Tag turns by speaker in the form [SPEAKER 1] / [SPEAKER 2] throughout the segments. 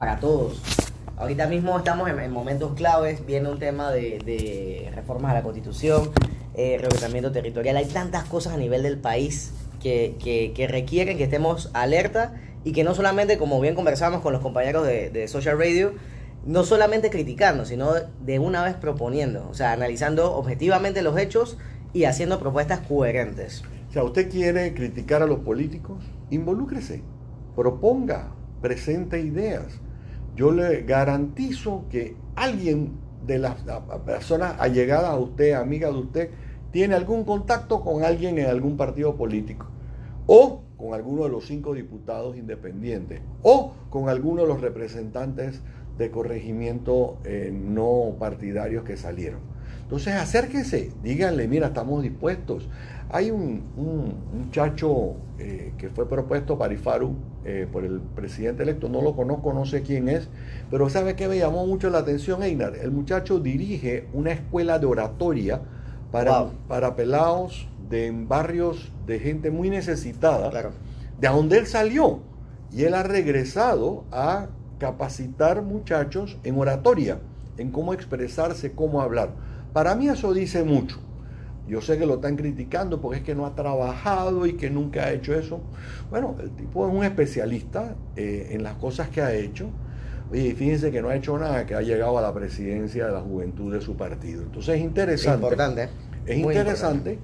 [SPEAKER 1] para todos. Ahorita mismo estamos en, momentos claves, viene un tema de, reformas a la constitución, eh, territorial, hay tantas cosas a nivel del país que, requieren que estemos alerta y que no solamente, como bien conversamos con los compañeros de, de Social Radio, no solamente criticando, sino de una vez proponiendo, o sea, analizando objetivamente los hechos y haciendo propuestas coherentes.
[SPEAKER 2] O sea, usted quiere criticar a los políticos, involúcrese, proponga, presente ideas. Yo le garantizo que alguien de las personas allegadas a usted, amiga de usted, tiene algún contacto con alguien en algún partido político o con alguno de los cinco diputados independientes o con alguno de los representantes de corregimiento eh, no partidarios que salieron. Entonces acérquense, díganle, mira, estamos dispuestos. Hay un, muchacho eh, que fue propuesto para IFARU eh, por el presidente electo, no lo conozco, no sé quién es, pero ¿sabe qué me llamó mucho la atención, Einar? El muchacho dirige una escuela de oratoria para, para pelados de barrios de gente muy necesitada, de donde él salió. Y él ha regresado a capacitar muchachos en oratoria, en cómo expresarse, cómo hablar. Para mí eso dice mucho. Yo sé que lo están criticando porque es que no ha trabajado y que nunca ha hecho eso. Bueno, el tipo es un especialista eh, en las cosas que ha hecho. Y fíjense que no ha hecho nada, que ha llegado a la presidencia de la juventud de su partido. Entonces es interesante. Es
[SPEAKER 1] importante.
[SPEAKER 2] Es interesante.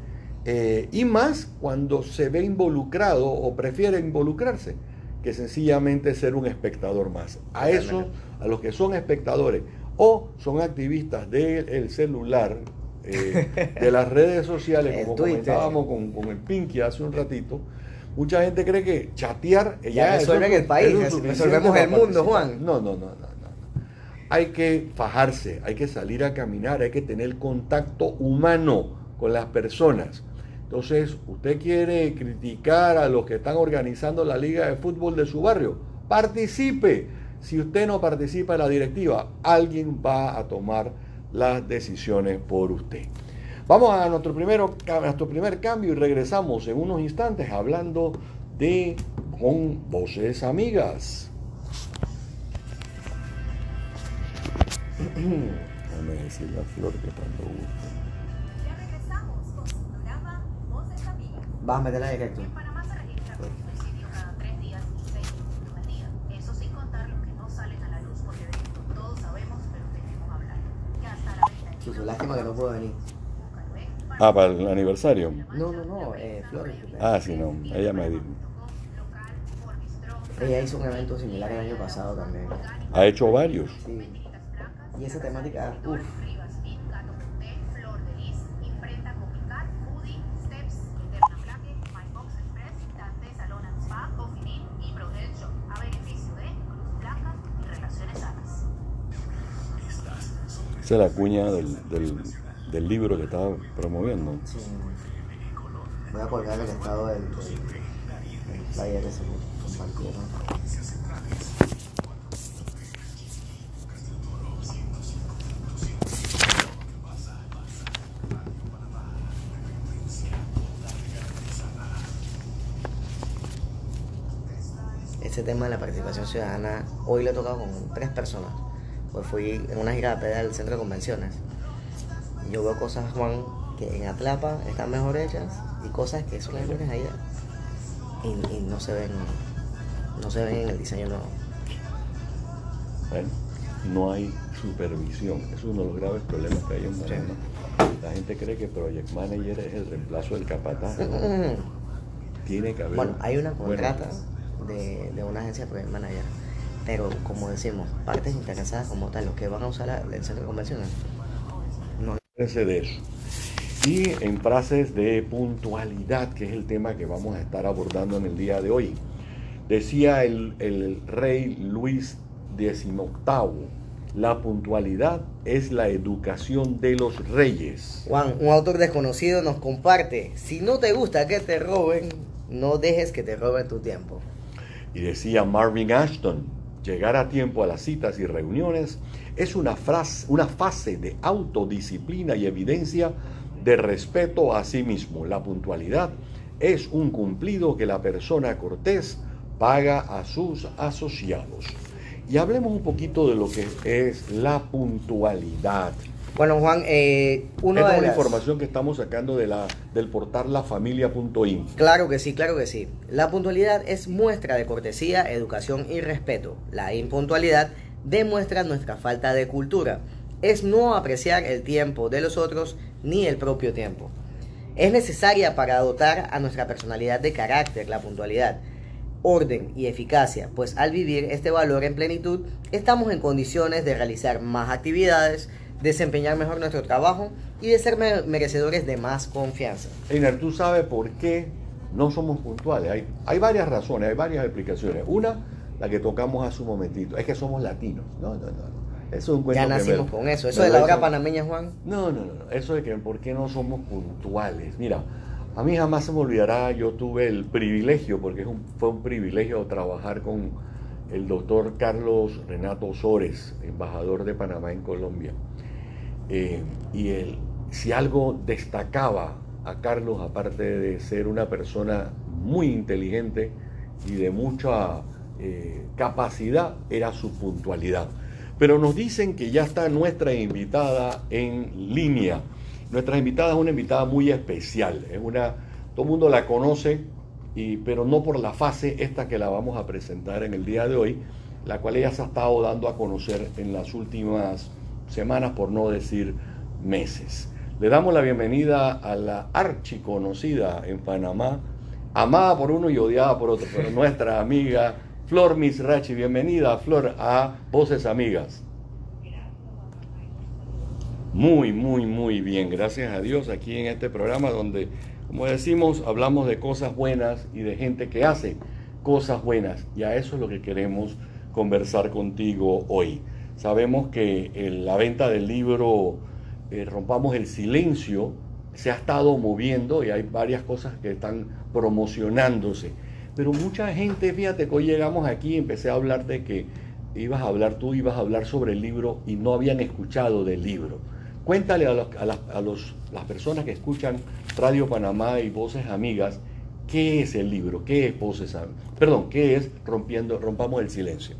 [SPEAKER 2] Eh, y más cuando se ve involucrado o prefiere involucrarse que sencillamente ser un espectador más. A eso, a los que son espectadores o son activistas del celular, eh, de las redes sociales, como comentábamos con, con, el Pinky hace un ratito, mucha gente cree que chatear
[SPEAKER 1] ya, resuelve el país, resolvemos el mundo, Juan.
[SPEAKER 2] No, no, no, no, no. Hay que fajarse, hay que salir a caminar, hay que tener contacto humano con las personas. Entonces, usted quiere criticar a los que están organizando la liga de fútbol de su barrio, participe. Si usted no participa en la directiva, alguien va a tomar las decisiones por usted. Vamos a nuestro, primero, a nuestro primer cambio y regresamos en unos instantes hablando de con voces amigas. Déjame decir la flor que tanto gusta.
[SPEAKER 1] Vas a meterla directo. Lástima que no puedo venir.
[SPEAKER 2] Ah, para el aniversario.
[SPEAKER 1] No, no, no, eh, Flores.
[SPEAKER 2] Ah, sí, no, ella me dijo.
[SPEAKER 1] Ella hizo un evento similar el año pasado también.
[SPEAKER 2] Ha hecho varios.
[SPEAKER 1] Sí. Y esa temática, uff.
[SPEAKER 2] Esa es la cuña del, del, libro que estaba promoviendo.
[SPEAKER 1] Sí. Voy a colgar el estado del, del, flyer que compartieron. Ese tema de la participación ciudadana, hoy lo he tocado con tres personas pues fui en una gira de al centro de convenciones. Yo veo cosas, Juan, que en Atlapa están mejor hechas y cosas que son las allá y, y, no se ven no se ven en el diseño nuevo.
[SPEAKER 2] Bueno, no hay supervisión. Es uno de los graves problemas que hay en Panamá. La gente cree que Project Manager es el reemplazo del capataz. Tiene que haber.
[SPEAKER 1] Bueno, hay una contrata de, de una agencia de Project Manager pero como decimos, partes interesadas como tal, los que van a usar el centro de convenciones,
[SPEAKER 2] no. de eso. Y en frases de puntualidad, que es el tema que vamos a estar abordando en el día de hoy. Decía el, el rey Luis XVIII, la puntualidad es la educación de los reyes.
[SPEAKER 1] Juan, un autor desconocido nos comparte, si no te gusta que te roben, no dejes que te roben tu tiempo.
[SPEAKER 2] Y decía Marvin Ashton, Llegar a tiempo a las citas y reuniones es una, frase, una fase de autodisciplina y evidencia de respeto a sí mismo. La puntualidad es un cumplido que la persona cortés paga a sus asociados. y hablemos un poquito de lo que es la puntualidad.
[SPEAKER 1] Bueno, Juan, eh,
[SPEAKER 2] una Esta es una información que estamos sacando de la, del portal lafamilia.in.
[SPEAKER 1] Claro que sí, claro que sí. La puntualidad es muestra de cortesía, educación y respeto. La impuntualidad demuestra nuestra falta de cultura. Es no apreciar el tiempo de los otros ni el propio tiempo. Es necesaria para dotar a nuestra personalidad de carácter la puntualidad, orden y eficacia, pues al vivir este valor en plenitud estamos en condiciones de realizar más actividades, desempeñar mejor nuestro trabajo y de ser merecedores de más confianza.
[SPEAKER 2] Einer, tú sabes por qué no somos puntuales. Hay, hay varias razones, hay varias explicaciones. Una, la que tocamos hace un momentito, es que somos latinos. No, no, no.
[SPEAKER 1] Eso es un cuento ya nacimos con eso. ¿Eso de la hora panameña, Juan?
[SPEAKER 2] No, no, no. Eso de que por qué no somos puntuales. Mira, a mí jamás se me olvidará, yo tuve el privilegio, porque es un, fue un privilegio trabajar con el doctor Carlos Renato Sores, embajador de Panamá en Colombia. Eh, y él, si algo destacaba a Carlos, aparte de ser una persona muy inteligente y de mucha eh, capacidad, era su puntualidad. Pero nos dicen que ya está nuestra invitada en línea. Nuestra invitada es una invitada muy especial. Es una, todo el mundo la conoce, y, pero no por la fase esta que la vamos a presentar en el día de hoy, la cual ella se ha estado dando a conocer en las últimas semanas, por no decir meses. Le damos la bienvenida a la archiconocida en Panamá, amada por uno y odiada por otro, pero nuestra amiga Flor Misrachi. Bienvenida, Flor, a Voces Amigas. Muy, muy, muy bien. Gracias a Dios aquí en este programa donde, como decimos, hablamos de cosas buenas y de gente que hace cosas buenas. Y a eso es lo que queremos conversar contigo hoy. Sabemos que la venta del libro eh, Rompamos el Silencio se ha estado moviendo y hay varias cosas que están promocionándose. Pero mucha gente, fíjate que hoy llegamos aquí y empecé a hablar de que ibas a hablar tú, ibas a hablar sobre el libro y no habían escuchado del libro. Cuéntale a, a, las, a los, las personas que escuchan Radio Panamá y Voces Amigas, ¿qué es el libro? ¿Qué es Voces? Perdón, ¿qué es Rompiendo, Rompamos el Silencio?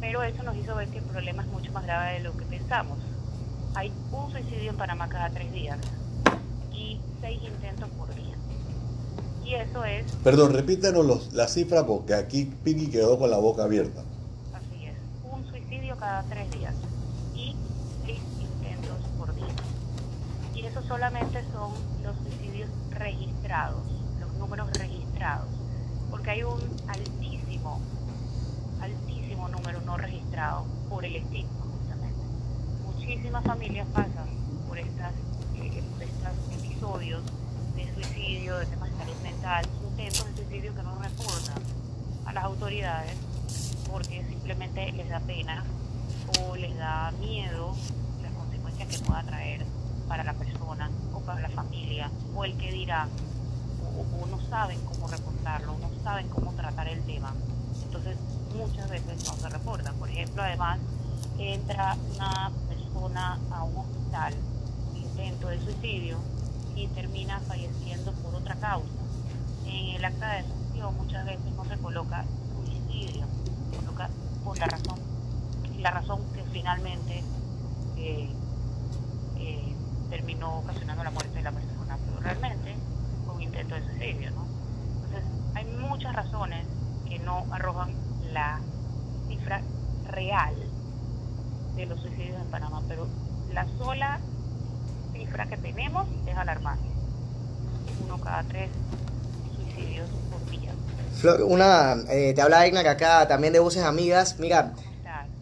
[SPEAKER 3] pero eso nos hizo ver que el problema es mucho más grave de lo que pensamos. Hay un suicidio en Panamá cada tres días y seis intentos por día. Y eso es...
[SPEAKER 2] Perdón, repítanos los, la cifra porque aquí Piggy quedó con la boca abierta.
[SPEAKER 3] Así es, un suicidio cada tres días y seis intentos por día. Y eso solamente son los suicidios registrados, los números registrados, porque hay un altísimo número no registrado por el estigma. Muchísimas familias pasan por, estas, eh, estos episodios de suicidio, de temas de salud mental, intentos de suicidio que no reportan a las autoridades porque simplemente les da pena o les da miedo las consecuencias que pueda traer para la persona o para la familia o el que dirá o, o no saben cómo reportarlo, no saben cómo tratar el tema. Entonces muchas veces no se reporta. Por ejemplo, además, entra una persona a un hospital, intento de suicidio, y termina falleciendo por otra causa. En el acta de defunción muchas veces no se coloca suicidio, se coloca por la razón, la razón que finalmente eh, eh, terminó ocasionando la muerte de la persona, pero realmente fue un intento de suicidio, ¿no? Entonces, hay muchas razones que no arrojan la cifra real de los suicidios en Panamá, pero la sola cifra que tenemos es alarmante. Uno cada tres suicidios por día.
[SPEAKER 1] Flor, una, eh, te habla Egna acá también de Voces Amigas. Mira,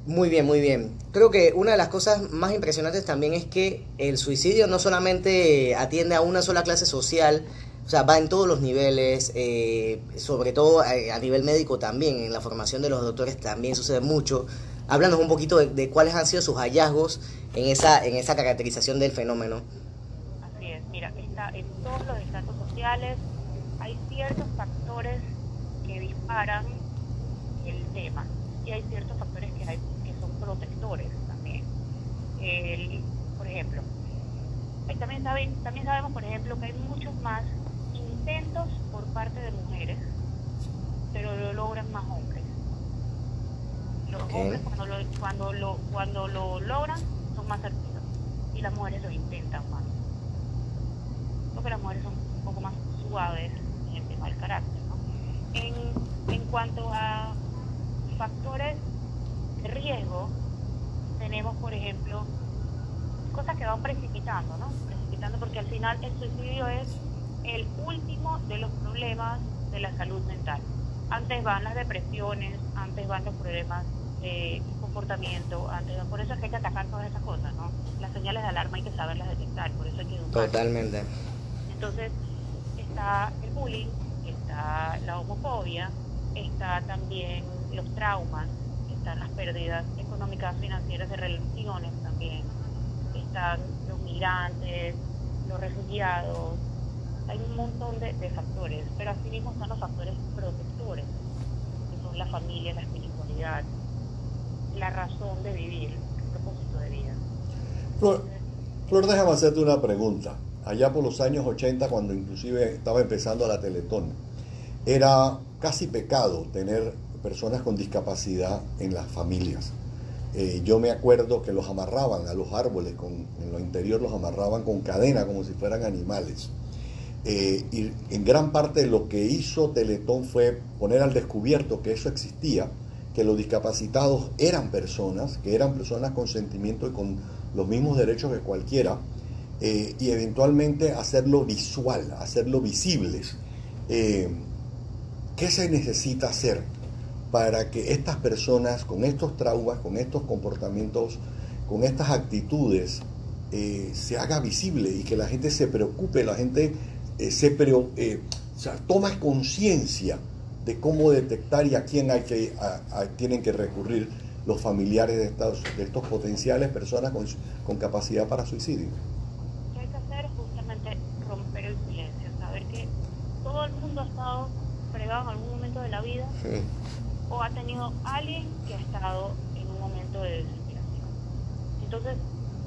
[SPEAKER 1] muy bien, muy bien. Creo que una de las cosas más impresionantes también es que el suicidio no solamente atiende a una sola clase social, o sea, va en todos los niveles, eh, sobre todo a, a, nivel médico también, en la formación de los doctores también sucede mucho. Háblanos un poquito de, cuáles han sido sus hallazgos en esa, en esa caracterización del fenómeno.
[SPEAKER 3] Así es, mira, en todos los estratos sociales hay ciertos factores que disparan el tema y hay ciertos factores que, son protectores también. Por ejemplo, también, saben, también sabemos, por ejemplo, que hay muchos más intentos por parte de mujeres, pero lo logran más hombres. Los okay. hombres cuando lo, cuando, lo, cuando lo logran son más certeros y las mujeres lo intentan más. Porque las mujeres son un poco más suaves en el tema del carácter. ¿no? En, en cuanto a factores de riesgo, tenemos, por ejemplo, cosas que van precipitando, ¿no? Precipitando porque al final el suicidio es el último de los problemas de la salud mental. Antes van las depresiones, antes van los problemas de comportamiento, antes por eso es que hay que atacar todas esas cosas, ¿no? Las señales de alarma hay que saberlas detectar, por eso hay que educar.
[SPEAKER 1] Totalmente.
[SPEAKER 3] Entonces, está el bullying, está la homofobia, está también los traumas, están las pérdidas económicas, financieras de relaciones también, están los migrantes, los refugiados, hay un montón de, de factores, pero asimismo están los factores protectores, que son la familia, la espiritualidad, la razón de vivir, el propósito de vida.
[SPEAKER 2] Flor, Flor, déjame hacerte una pregunta. Allá por los años 80, cuando inclusive estaba empezando la Teletón, era casi pecado tener personas con discapacidad en las familias. Eh, yo me acuerdo que los amarraban a los árboles, en lo interior los amarraban con cadena como si fueran animales. Eh, y en gran parte lo que hizo Teletón fue poner al descubierto que eso existía, que los discapacitados eran personas, que eran personas con sentimiento y con los mismos derechos que cualquiera, eh, y eventualmente hacerlo visual, hacerlo visibles. Eh, ¿Qué se necesita hacer para que estas personas con estos traumas, con estos comportamientos, con estas actitudes, eh, se haga visible y que la gente se preocupe, la gente se sea, toma conciencia de cómo detectar y a quién hay que, a, a, tienen que recurrir los familiares de estos, de estos potenciales personas con, con capacidad para suicidio.
[SPEAKER 3] Lo que hay que hacer es justamente romper el silencio, saber que todo el mundo ha estado fregado en algún momento de la vida sí. o ha tenido alguien que ha estado en un momento de desesperación. Entonces,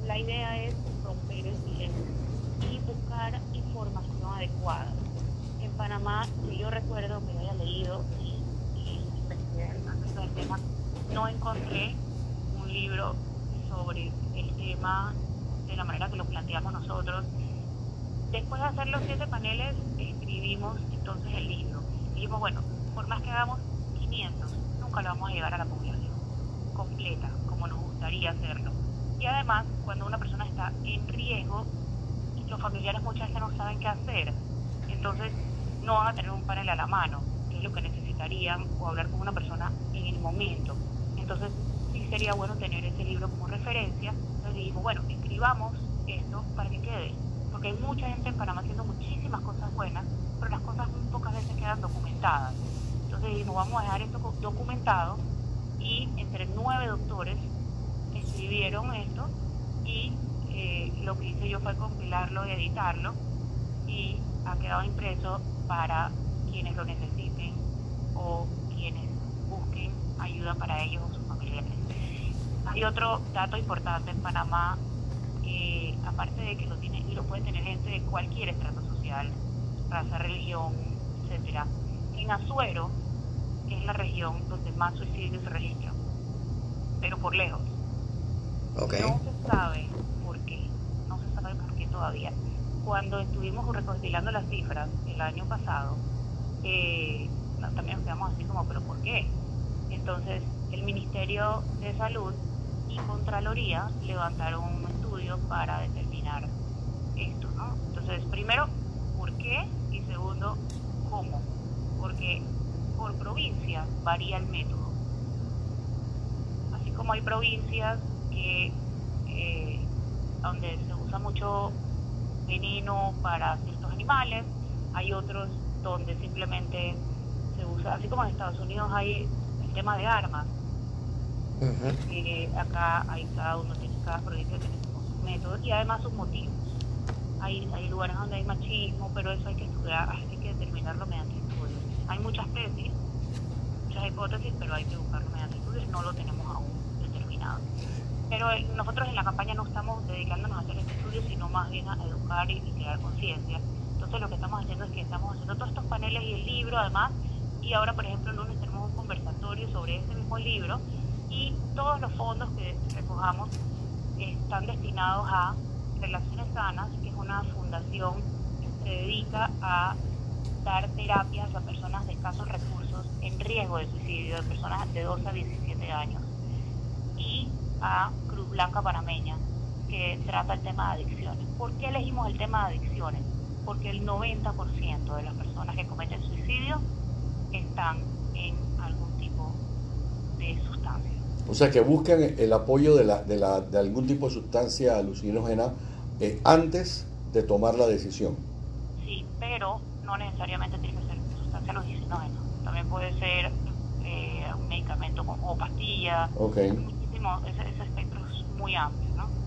[SPEAKER 3] la idea es romper el silencio y buscar información adecuada. Panamá, si yo recuerdo que haya leído y, y investigué el tema, no encontré un libro sobre el tema de la manera que lo planteamos nosotros. Después de hacer los siete paneles, escribimos entonces el libro. Dijimos, bueno, por más que hagamos 500, nunca lo vamos a llevar a la población completa, como nos gustaría hacerlo. Y además, cuando una persona está en riesgo, los familiares muchas veces no saben qué hacer. Entonces, no van a tener un panel a la mano, que es lo que necesitarían, o hablar con una persona en el momento. Entonces, sí sería bueno tener ese libro como referencia. Entonces dijimos, bueno, escribamos esto para que quede. Porque hay mucha gente en Panamá haciendo muchísimas cosas buenas, pero las cosas muy pocas veces quedan documentadas. Entonces dijimos, vamos a dejar esto documentado y entre nueve doctores escribieron esto y eh, lo que hice yo fue compilarlo y editarlo y ha quedado impreso para quienes lo necesiten o quienes busquen ayuda para ellos o sus familiares. Hay otro dato importante en Panamá, eh, aparte de que lo tiene y lo puede tener gente de cualquier estrato social, raza, religión, etcétera. En Azuero es la región donde más suicidios se registran, pero por lejos.
[SPEAKER 1] Okay.
[SPEAKER 3] No se sabe por qué, no se sabe por qué todavía. Cuando estuvimos recopilando las cifras el año pasado, eh, también nos quedamos así como, pero ¿por qué? Entonces, el Ministerio de Salud y Contraloría levantaron un estudio para determinar esto, ¿no? Entonces, primero, ¿por qué? Y segundo, ¿cómo? Porque por provincia varía el método. Así como hay provincias que eh, donde se usa mucho veneno para ciertos animales, hay otros donde simplemente se usa, así como en Estados Unidos hay el tema de armas, acá hay cada uno tiene, cada provincia tiene sus métodos y además sus motivos. Hay, hay lugares donde hay machismo, pero eso hay que estudiar, hay que determinarlo mediante estudios. Hay muchas tesis, muchas hipótesis, pero hay que buscarlo mediante estudios, no lo tenemos aún determinado. Pero nosotros en la campaña no estamos dedicándonos a hacer este sino más bien a educar y, crear conciencia. Entonces lo que estamos haciendo es que estamos haciendo todos estos paneles y el libro además, y ahora por ejemplo el lunes tenemos un conversatorio sobre ese mismo libro y todos los fondos que recojamos están destinados a Relaciones Sanas, que es una fundación que se dedica a dar terapias a personas de escasos recursos en riesgo de suicidio, de personas de 12 a 17 años, y a Cruz Blanca Panameña, que trata el tema de adicciones. ¿Por qué elegimos el tema de adicciones? Porque el 90% de las personas que cometen suicidio están en algún tipo de sustancia.
[SPEAKER 2] O sea, que buscan el apoyo de, la, de, la, de algún tipo de sustancia alucinógena eh, antes de tomar la decisión.
[SPEAKER 3] Sí, pero no necesariamente tiene que ser sustancia alucinógena. También puede ser eh, un medicamento o pastilla.
[SPEAKER 2] Ok.
[SPEAKER 3] Muchísimo, ese, ese, espectro es muy amplio, ¿no?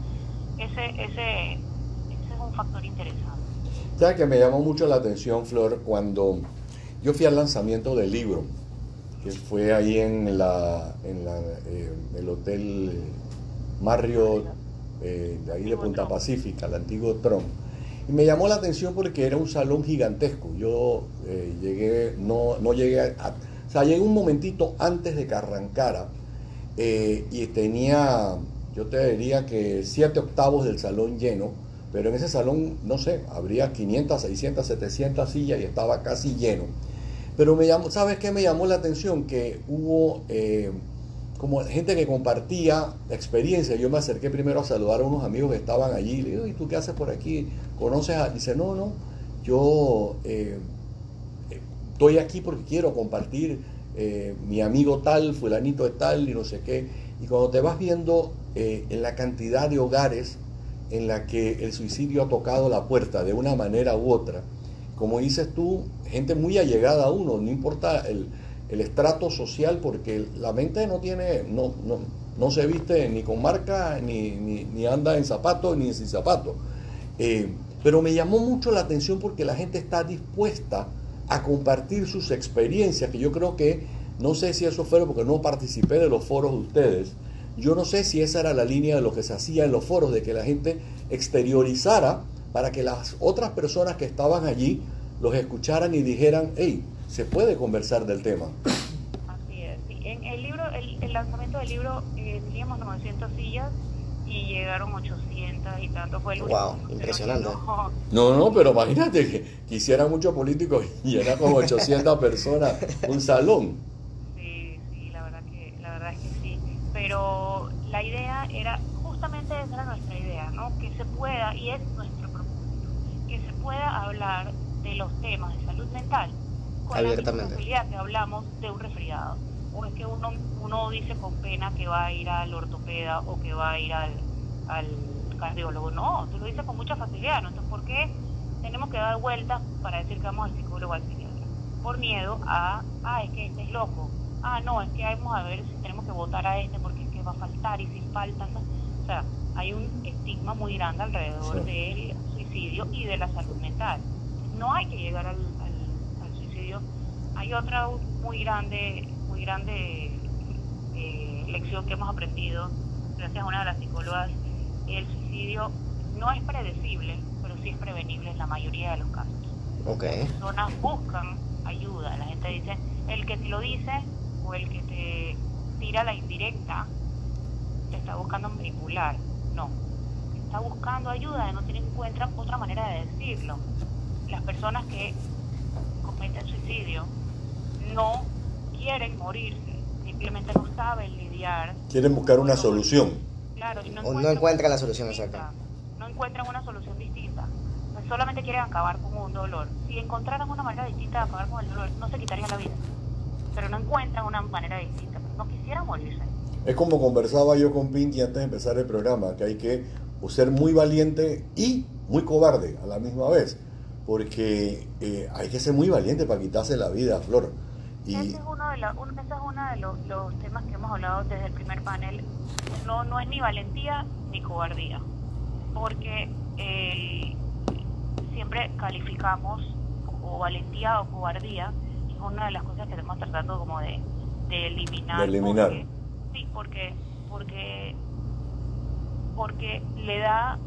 [SPEAKER 3] Ese, ese, ese es un factor interesante.
[SPEAKER 2] ¿Sabes que me llamó mucho la atención, Flor, cuando yo fui al lanzamiento del libro? que fue ahí en, la, en la, eh, el hotel Marriott, eh, de ahí de Punta Pacífica, el antiguo Tron. Y me llamó la atención porque era un salón gigantesco. Yo eh, llegué, no, no llegué a, O sea, llegué un momentito antes de que arrancara y tenía, yo te diría que siete octavos del salón lleno, pero en ese salón, no sé, habría 500, 600, 700 sillas y estaba casi lleno. Pero me llamó, ¿sabes qué me llamó la atención? Que hubo eh, como gente que compartía experiencia. Yo me acerqué primero a saludar a unos amigos que estaban allí. Le digo, ¿y tú qué haces por aquí? ¿Conoces a...? Dice, no, no, yo eh, estoy aquí porque quiero compartir eh, mi amigo tal, fulanito de tal y no sé qué. Y cuando te vas viendo en la cantidad de hogares en la que el suicidio ha tocado la puerta de una manera u otra, como dices tú, gente muy allegada a uno, no importa el, estrato social, porque la mente no tiene, no, no, no se viste ni con marca, ni, ni, anda en zapatos, ni sin zapatos. Eh, pero me llamó mucho la atención porque la gente está dispuesta a compartir sus experiencias, que yo creo que, no sé si eso fue porque no participé de los foros de ustedes, yo no sé si esa era la línea de lo que se hacía en los foros, de que la gente exteriorizara para que las otras personas que estaban allí los escucharan y dijeran, hey, se puede conversar del tema.
[SPEAKER 3] Así es. En el libro, el, lanzamiento del libro eh, teníamos 900 sillas y llegaron 800 y tanto fue el
[SPEAKER 1] Wow, impresionante.
[SPEAKER 2] No, no, pero imagínate que quisiera muchos políticos y era como 800 personas un salón.
[SPEAKER 3] Sí, sí, la verdad que la verdad es que sí, pero la idea era justamente esa era nuestra idea, ¿no? Que se pueda y es nuestra pueda hablar de los temas de salud mental con la misma que hablamos de un resfriado. O es que uno, uno dice con pena que va a ir al ortopeda o que va a ir al, al cardiólogo. No, tú lo dices con mucha facilidad. ¿no? Entonces, ¿por qué tenemos que dar vueltas para decir que vamos al psicólogo al psiquiatra? Por miedo a, ah, es que este es loco. Ah, no, es que vamos a ver si tenemos que votar a este que va a faltar y si falta. O sea, hay un estigma muy grande alrededor de él y de la salud mental. No hay que llegar al, suicidio. Hay otra muy grande, muy grande eh, lección que hemos aprendido gracias a una de las psicólogas. El suicidio no es predecible, pero sí es prevenible en la mayoría de los casos.
[SPEAKER 1] Okay.
[SPEAKER 3] Las personas buscan ayuda. La gente dice, el que te lo dice o el que te tira la indirecta te está buscando manipular. No, está buscando ayuda, no tiene encuentra otra manera de decirlo. Las personas que cometen suicidio no quieren morirse, simplemente no saben lidiar.
[SPEAKER 2] Quieren buscar una solución.
[SPEAKER 3] Claro, y
[SPEAKER 1] o no
[SPEAKER 3] encuentran
[SPEAKER 1] encuentra la solución exacta.
[SPEAKER 3] No encuentran una solución distinta. Pues solamente quieren acabar con un dolor. Si encontraran una manera distinta de acabar con el dolor, no se quitarían la vida. Pero no encuentran una manera distinta. No quisieran morirse.
[SPEAKER 2] Es como conversaba yo con Pinti antes de empezar el programa, que hay que ser muy valiente y muy cobarde a la misma vez, porque eh, hay que ser muy valiente para quitarse la vida, Flor. Y
[SPEAKER 3] Ese es uno de, la- un- ese es uno de los, los temas que hemos hablado desde el primer panel. No, no es ni valentía ni cobardía, porque eh, siempre calificamos o valentía o cobardía, y es una de las cosas que estamos tratando como de, de eliminar.
[SPEAKER 2] De eliminar.
[SPEAKER 3] porque- sí, porque, porque, porque le da,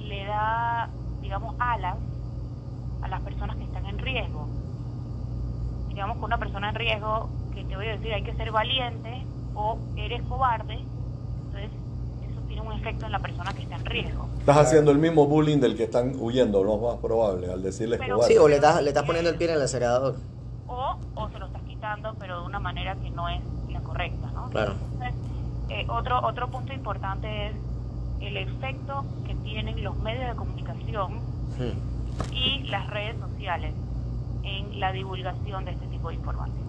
[SPEAKER 3] le da, digamos, alas a las personas que están en riesgo digamos que una persona en riesgo, que te voy a decir hay que ser valiente o eres cobarde, entonces eso tiene un efecto en la persona que está en riesgo.
[SPEAKER 2] estás haciendo el mismo bullying del que están huyendo, lo más probable, al decirles
[SPEAKER 3] Pero-
[SPEAKER 2] cobarde.
[SPEAKER 1] Sí, o le estás, le estás poniendo el pie en el acelerador.
[SPEAKER 3] O, o se lo estás quitando, pero de una manera que no es correcta, ¿no?
[SPEAKER 1] Claro.
[SPEAKER 3] Entonces, eh, otro, otro punto importante es el efecto que tienen los medios de comunicación y las redes sociales en la divulgación de este tipo de información.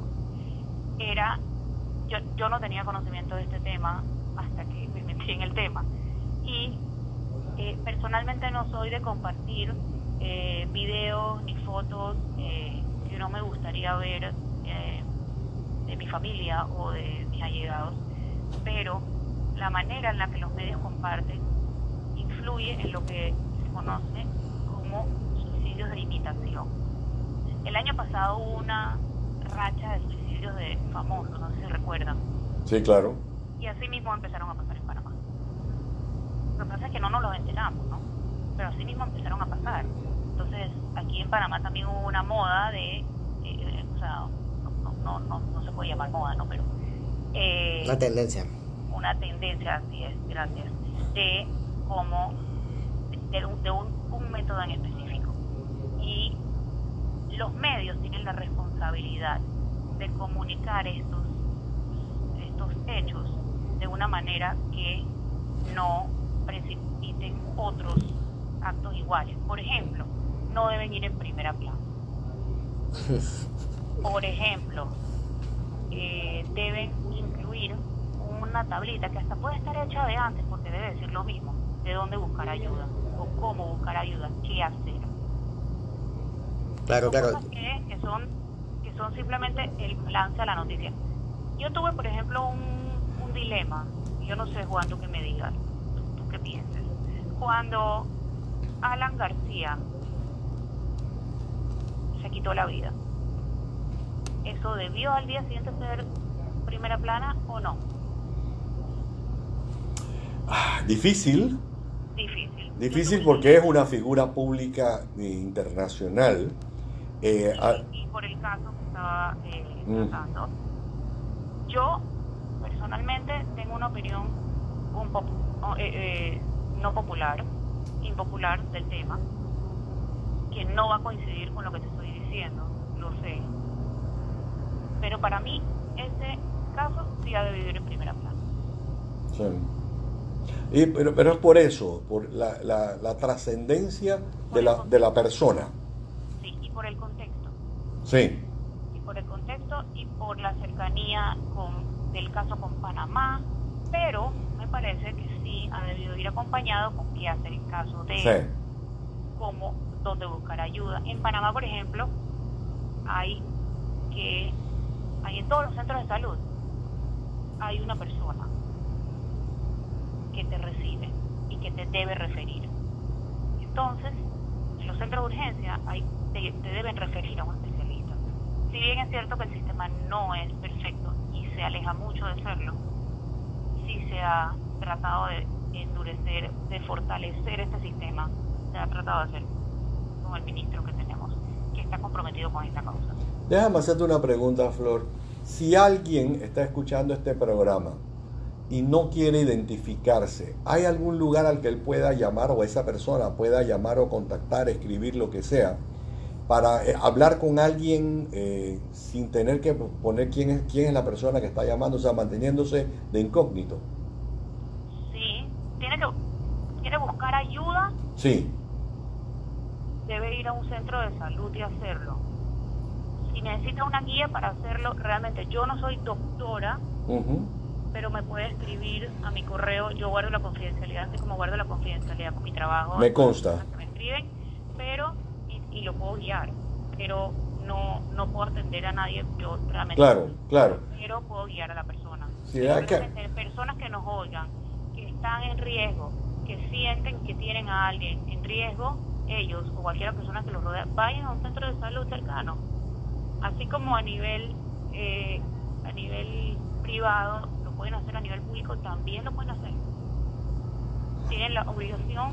[SPEAKER 3] Era, yo, yo no tenía conocimiento de este tema hasta que me metí en el tema. Y eh, personalmente no soy de compartir eh, videos ni fotos eh, que no me gustaría ver de mi familia o de mis allegados, pero la manera en la que los medios comparten influye en lo que se conoce como suicidios de imitación. El año pasado hubo una racha de suicidios de famosos, no sé si recuerdan,
[SPEAKER 2] Sí, claro.
[SPEAKER 3] y así mismo empezaron a pasar en Panamá. Lo que pasa es que no nos los enteramos, ¿no? Pero así mismo empezaron a pasar. Entonces, aquí en Panamá también hubo una moda de, eh, o sea, no, no, no, no se puede llamar moda, ¿no? Pero eh,
[SPEAKER 1] Una tendencia.
[SPEAKER 3] una tendencia, así es, gracias, de como de, un, de un- un método en específico. Y los medios tienen la responsabilidad de comunicar estos, estos hechos de una manera que no precipiten otros actos iguales. Por ejemplo, no deben ir en primera plana. Por ejemplo, eh, deben incluir una tablita que hasta puede estar hecha de antes porque debe decir lo mismo, de dónde buscar ayuda o cómo buscar ayuda, qué hacer.
[SPEAKER 1] Claro,
[SPEAKER 3] Son
[SPEAKER 1] claro.
[SPEAKER 3] cosas que, que son que son simplemente el balance a la noticia. Yo tuve, por ejemplo, un, un dilema, yo no sé, Juan, tú que me digas, tú, tú qué pienses. Cuando Alan García se quitó la vida, ¿eso debió al día siguiente ser primera plana o no?
[SPEAKER 2] Difícil,
[SPEAKER 3] Difícil.
[SPEAKER 2] difícil
[SPEAKER 3] tuve-
[SPEAKER 2] porque es una figura pública eh, internacional. Eh,
[SPEAKER 3] y, y por el caso que estaba eh,
[SPEAKER 2] Mm.
[SPEAKER 3] tratando. Yo, personalmente, tengo una opinión un o, eh, eh, no popular, impopular del tema, que no va a coincidir con lo que te estoy diciendo, lo sé. Pero para mí, ese caso sí ha de vivir en primera plana.
[SPEAKER 2] Sí. Y- pero, pero es por eso, por la, la- la trascendencia de la, de la persona.
[SPEAKER 3] Sí, y por el contexto.
[SPEAKER 2] Sí,
[SPEAKER 3] y por el contexto y por la cercanía con, del caso con Panamá, pero me parece que sí ha debido ir acompañado con qué hacer en caso de
[SPEAKER 2] sí.
[SPEAKER 3] cómo, dónde buscar ayuda. En Panamá, por ejemplo, hay que, hay en todos los centros de salud, hay una persona que te recibe y que te debe referir. Entonces, en los centros de urgencia hay, te, te deben referir a un especialista. Si bien es cierto que el sistema no es perfecto y se aleja mucho de serlo, sí se ha tratado de endurecer, de fortalecer este sistema, se ha tratado de hacer con el ministro que tenemos, que está comprometido con esta causa.
[SPEAKER 2] Déjame hacerte una pregunta, Flor. Si alguien está escuchando este programa y no quiere identificarse, ¿hay algún lugar al que él pueda llamar o esa persona pueda llamar o contactar, escribir lo que sea, para eh, hablar con alguien eh, sin tener que poner quién es, quién es la persona que está llamando, o sea, manteniéndose de incógnito?
[SPEAKER 3] Sí, buscar ayuda,
[SPEAKER 2] Sí.
[SPEAKER 3] debe ir a un centro de salud y hacerlo. Si necesita una guía para hacerlo, realmente yo no soy doctora, pero me puede escribir a mi correo. Yo guardo la confidencialidad, así como guardo la confidencialidad con mi trabajo.
[SPEAKER 2] Me consta.
[SPEAKER 3] Me escriben, pero, y, y lo puedo guiar, pero no, no puedo atender a nadie. Yo realmente.
[SPEAKER 2] Claro, claro.
[SPEAKER 3] Pero puedo guiar a la persona.
[SPEAKER 2] Sí, que-
[SPEAKER 3] personas que nos oigan, que están en riesgo, que sienten que tienen a alguien en riesgo, ellos o cualquier persona que los rodea, vayan a un centro de salud cercano. Así como a nivel eh, a nivel privado lo pueden hacer a nivel público, también lo pueden hacer. Tienen la obligación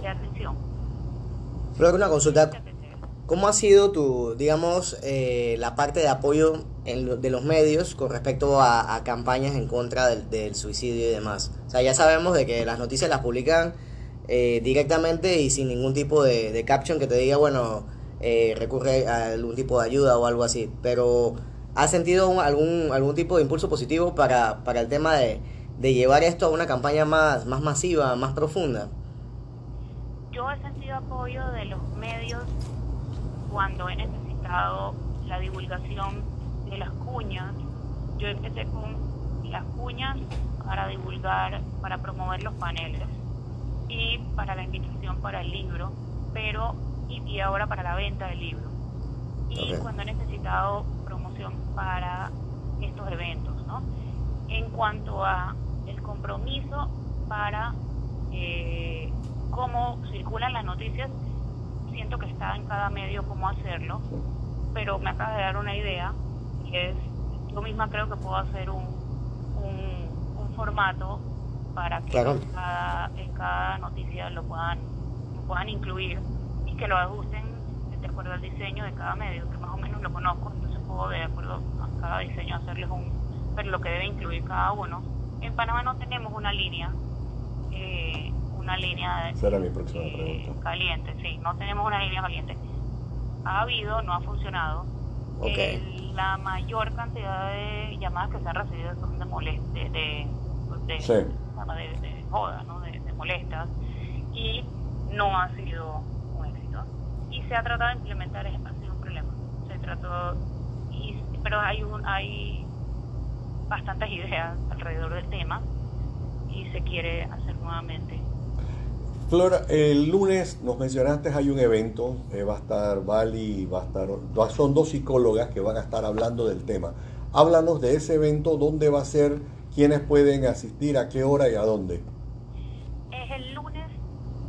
[SPEAKER 3] de atención.
[SPEAKER 1] Flor, una consulta. ¿Cómo ha sido tu, digamos, eh, la parte de apoyo en lo- de los medios con respecto a, a campañas en contra del, del suicidio y demás? O sea, ya sabemos de que las noticias las publican eh, directamente y sin ningún tipo de, de caption que te diga, bueno, eh, recurre a algún tipo de ayuda o algo así. Pero, ¿has sentido algún, algún tipo de impulso positivo para, para el tema de, de llevar esto a una campaña más, más masiva, más profunda?
[SPEAKER 3] Yo he sentido apoyo de los medios cuando he necesitado la divulgación de las cuñas. Yo empecé con las cuñas para divulgar, para promover los paneles y para la invitación para el libro, pero y, y ahora para la venta del libro. Y cuando he necesitado promoción para estos eventos, ¿no? En cuanto a el compromiso para eh, cómo circulan las noticias, siento que está en cada medio cómo hacerlo, pero me acaba de dar una idea, y es, yo misma creo que puedo hacer un, un, un formato para que
[SPEAKER 1] Claro.
[SPEAKER 3] en, cada, en cada noticia lo puedan, lo puedan incluir y que lo ajusten de acuerdo al diseño de cada medio, que más o menos lo conozco, entonces puedo de acuerdo a cada diseño hacerles un, pero lo que debe incluir cada uno. En Panamá no tenemos una línea, eh, una línea de,
[SPEAKER 2] Esa era mi próxima
[SPEAKER 3] eh,
[SPEAKER 2] pregunta.
[SPEAKER 3] caliente, sí, no tenemos una línea caliente. Ha habido, no ha funcionado. Eh, la mayor cantidad de llamadas que se han recibido son de molest de, de, de,
[SPEAKER 2] Sí.
[SPEAKER 3] de- de joda, ¿no? de, molestas, y no ha sido. Y se ha tratado de implementar, es- sido un problema. Se trató, y, pero hay, un, hay bastantes ideas alrededor del tema y se quiere hacer nuevamente.
[SPEAKER 2] Flora, el lunes nos mencionaste hay un evento, eh, va a estar Vali, va a estar, son dos psicólogas que van a estar hablando del tema. Háblanos de ese evento, dónde va a ser, quiénes pueden asistir, a qué hora y a dónde.
[SPEAKER 3] Es el lunes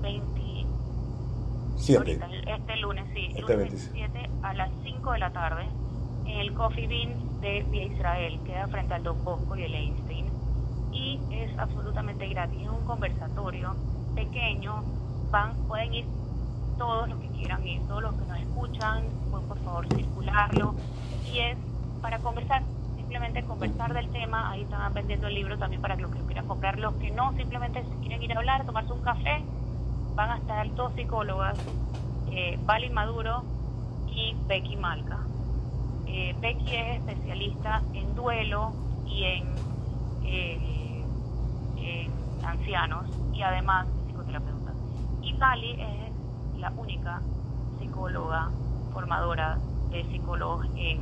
[SPEAKER 3] 27. Este lunes, sí.
[SPEAKER 2] Este
[SPEAKER 3] lunes
[SPEAKER 2] 27.
[SPEAKER 3] 27 a las 5 de la tarde en el Coffee Bean de Vía Israel. Queda frente al Don Bosco y el Einstein. Y es absolutamente gratis. Es un conversatorio pequeño. Van, pueden ir todos los que quieran ir, todos los que nos escuchan, pueden por favor circularlo. Y es para conversar, simplemente conversar del tema. Ahí están vendiendo el libro también para los que lo quieran comprar. Los que no, simplemente si quieren ir a hablar, tomarse un café, van a estar dos psicólogas, eh, Vali Maduro y Becky Malca. Eh, Becky es especialista en duelo y en, eh, en ancianos y además psicoterapeuta. Y Vali es la única psicóloga formadora de psicólogos en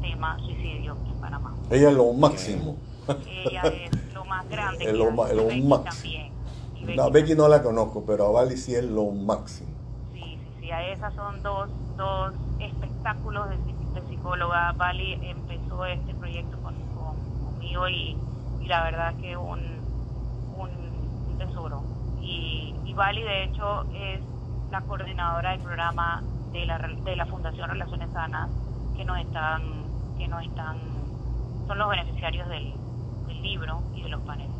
[SPEAKER 3] tema suicidio en Panamá.
[SPEAKER 2] Ella es lo máximo.
[SPEAKER 3] Ella es lo más grande.
[SPEAKER 2] Es
[SPEAKER 3] que
[SPEAKER 2] lo
[SPEAKER 3] Becky
[SPEAKER 2] máximo.
[SPEAKER 3] también. Y
[SPEAKER 2] No, Becky no la conozco, pero a Vali sí es lo máximo.
[SPEAKER 3] Sí, sí, sí, a esas son dos, dos espectáculos de, psi- de psicóloga. Vali empezó este proyecto con, con- conmigo y, la verdad que un, un, tesoro. Y, y Vali de hecho es la coordinadora del programa de la, de la Fundación Relaciones Sanas que nos están, que nos están, son los beneficiarios del libro y de los paneles.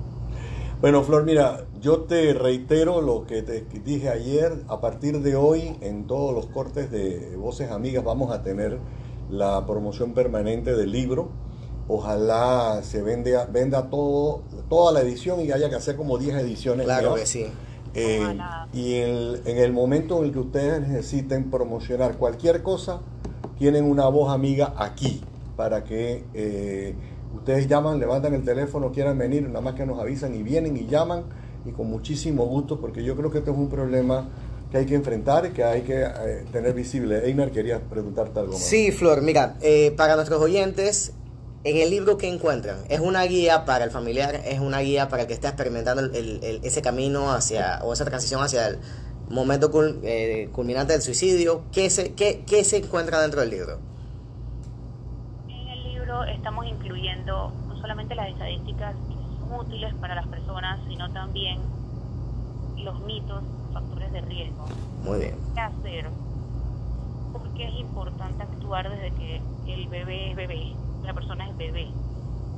[SPEAKER 2] Bueno, Flor, mira, yo te reitero lo que te dije ayer. A partir de hoy, en todos los cortes de Voces Amigas, vamos a tener la promoción permanente del libro. Ojalá se vende, venda todo, toda la edición y haya que hacer como 10 ediciones.
[SPEAKER 1] Claro que sí.
[SPEAKER 2] Eh, y el- en el momento en el que ustedes necesiten promocionar cualquier cosa, tienen una voz amiga aquí para que eh, ustedes llaman, levantan el teléfono, quieran venir, nada más que nos avisan y vienen y llaman y con muchísimo gusto porque yo creo que este es un problema que hay que enfrentar y que hay que eh, tener visible. Einar, quería preguntarte algo más.
[SPEAKER 1] Sí, Flor, mira, eh, para nuestros oyentes, en el libro que encuentran, ¿es una guía para el familiar? ¿Es una guía para el que está experimentando el- ese camino hacia, o esa transición hacia el momento cul- eh, culminante del suicidio? ¿Qué se, qué, qué se encuentra dentro del libro?
[SPEAKER 3] Estamos incluyendo no solamente las estadísticas que son útiles para las personas, sino también los mitos, factores de riesgo.
[SPEAKER 1] Muy bien.
[SPEAKER 3] ¿Qué hacer? ¿Por qué es importante actuar desde que el bebé es bebé, la persona es bebé?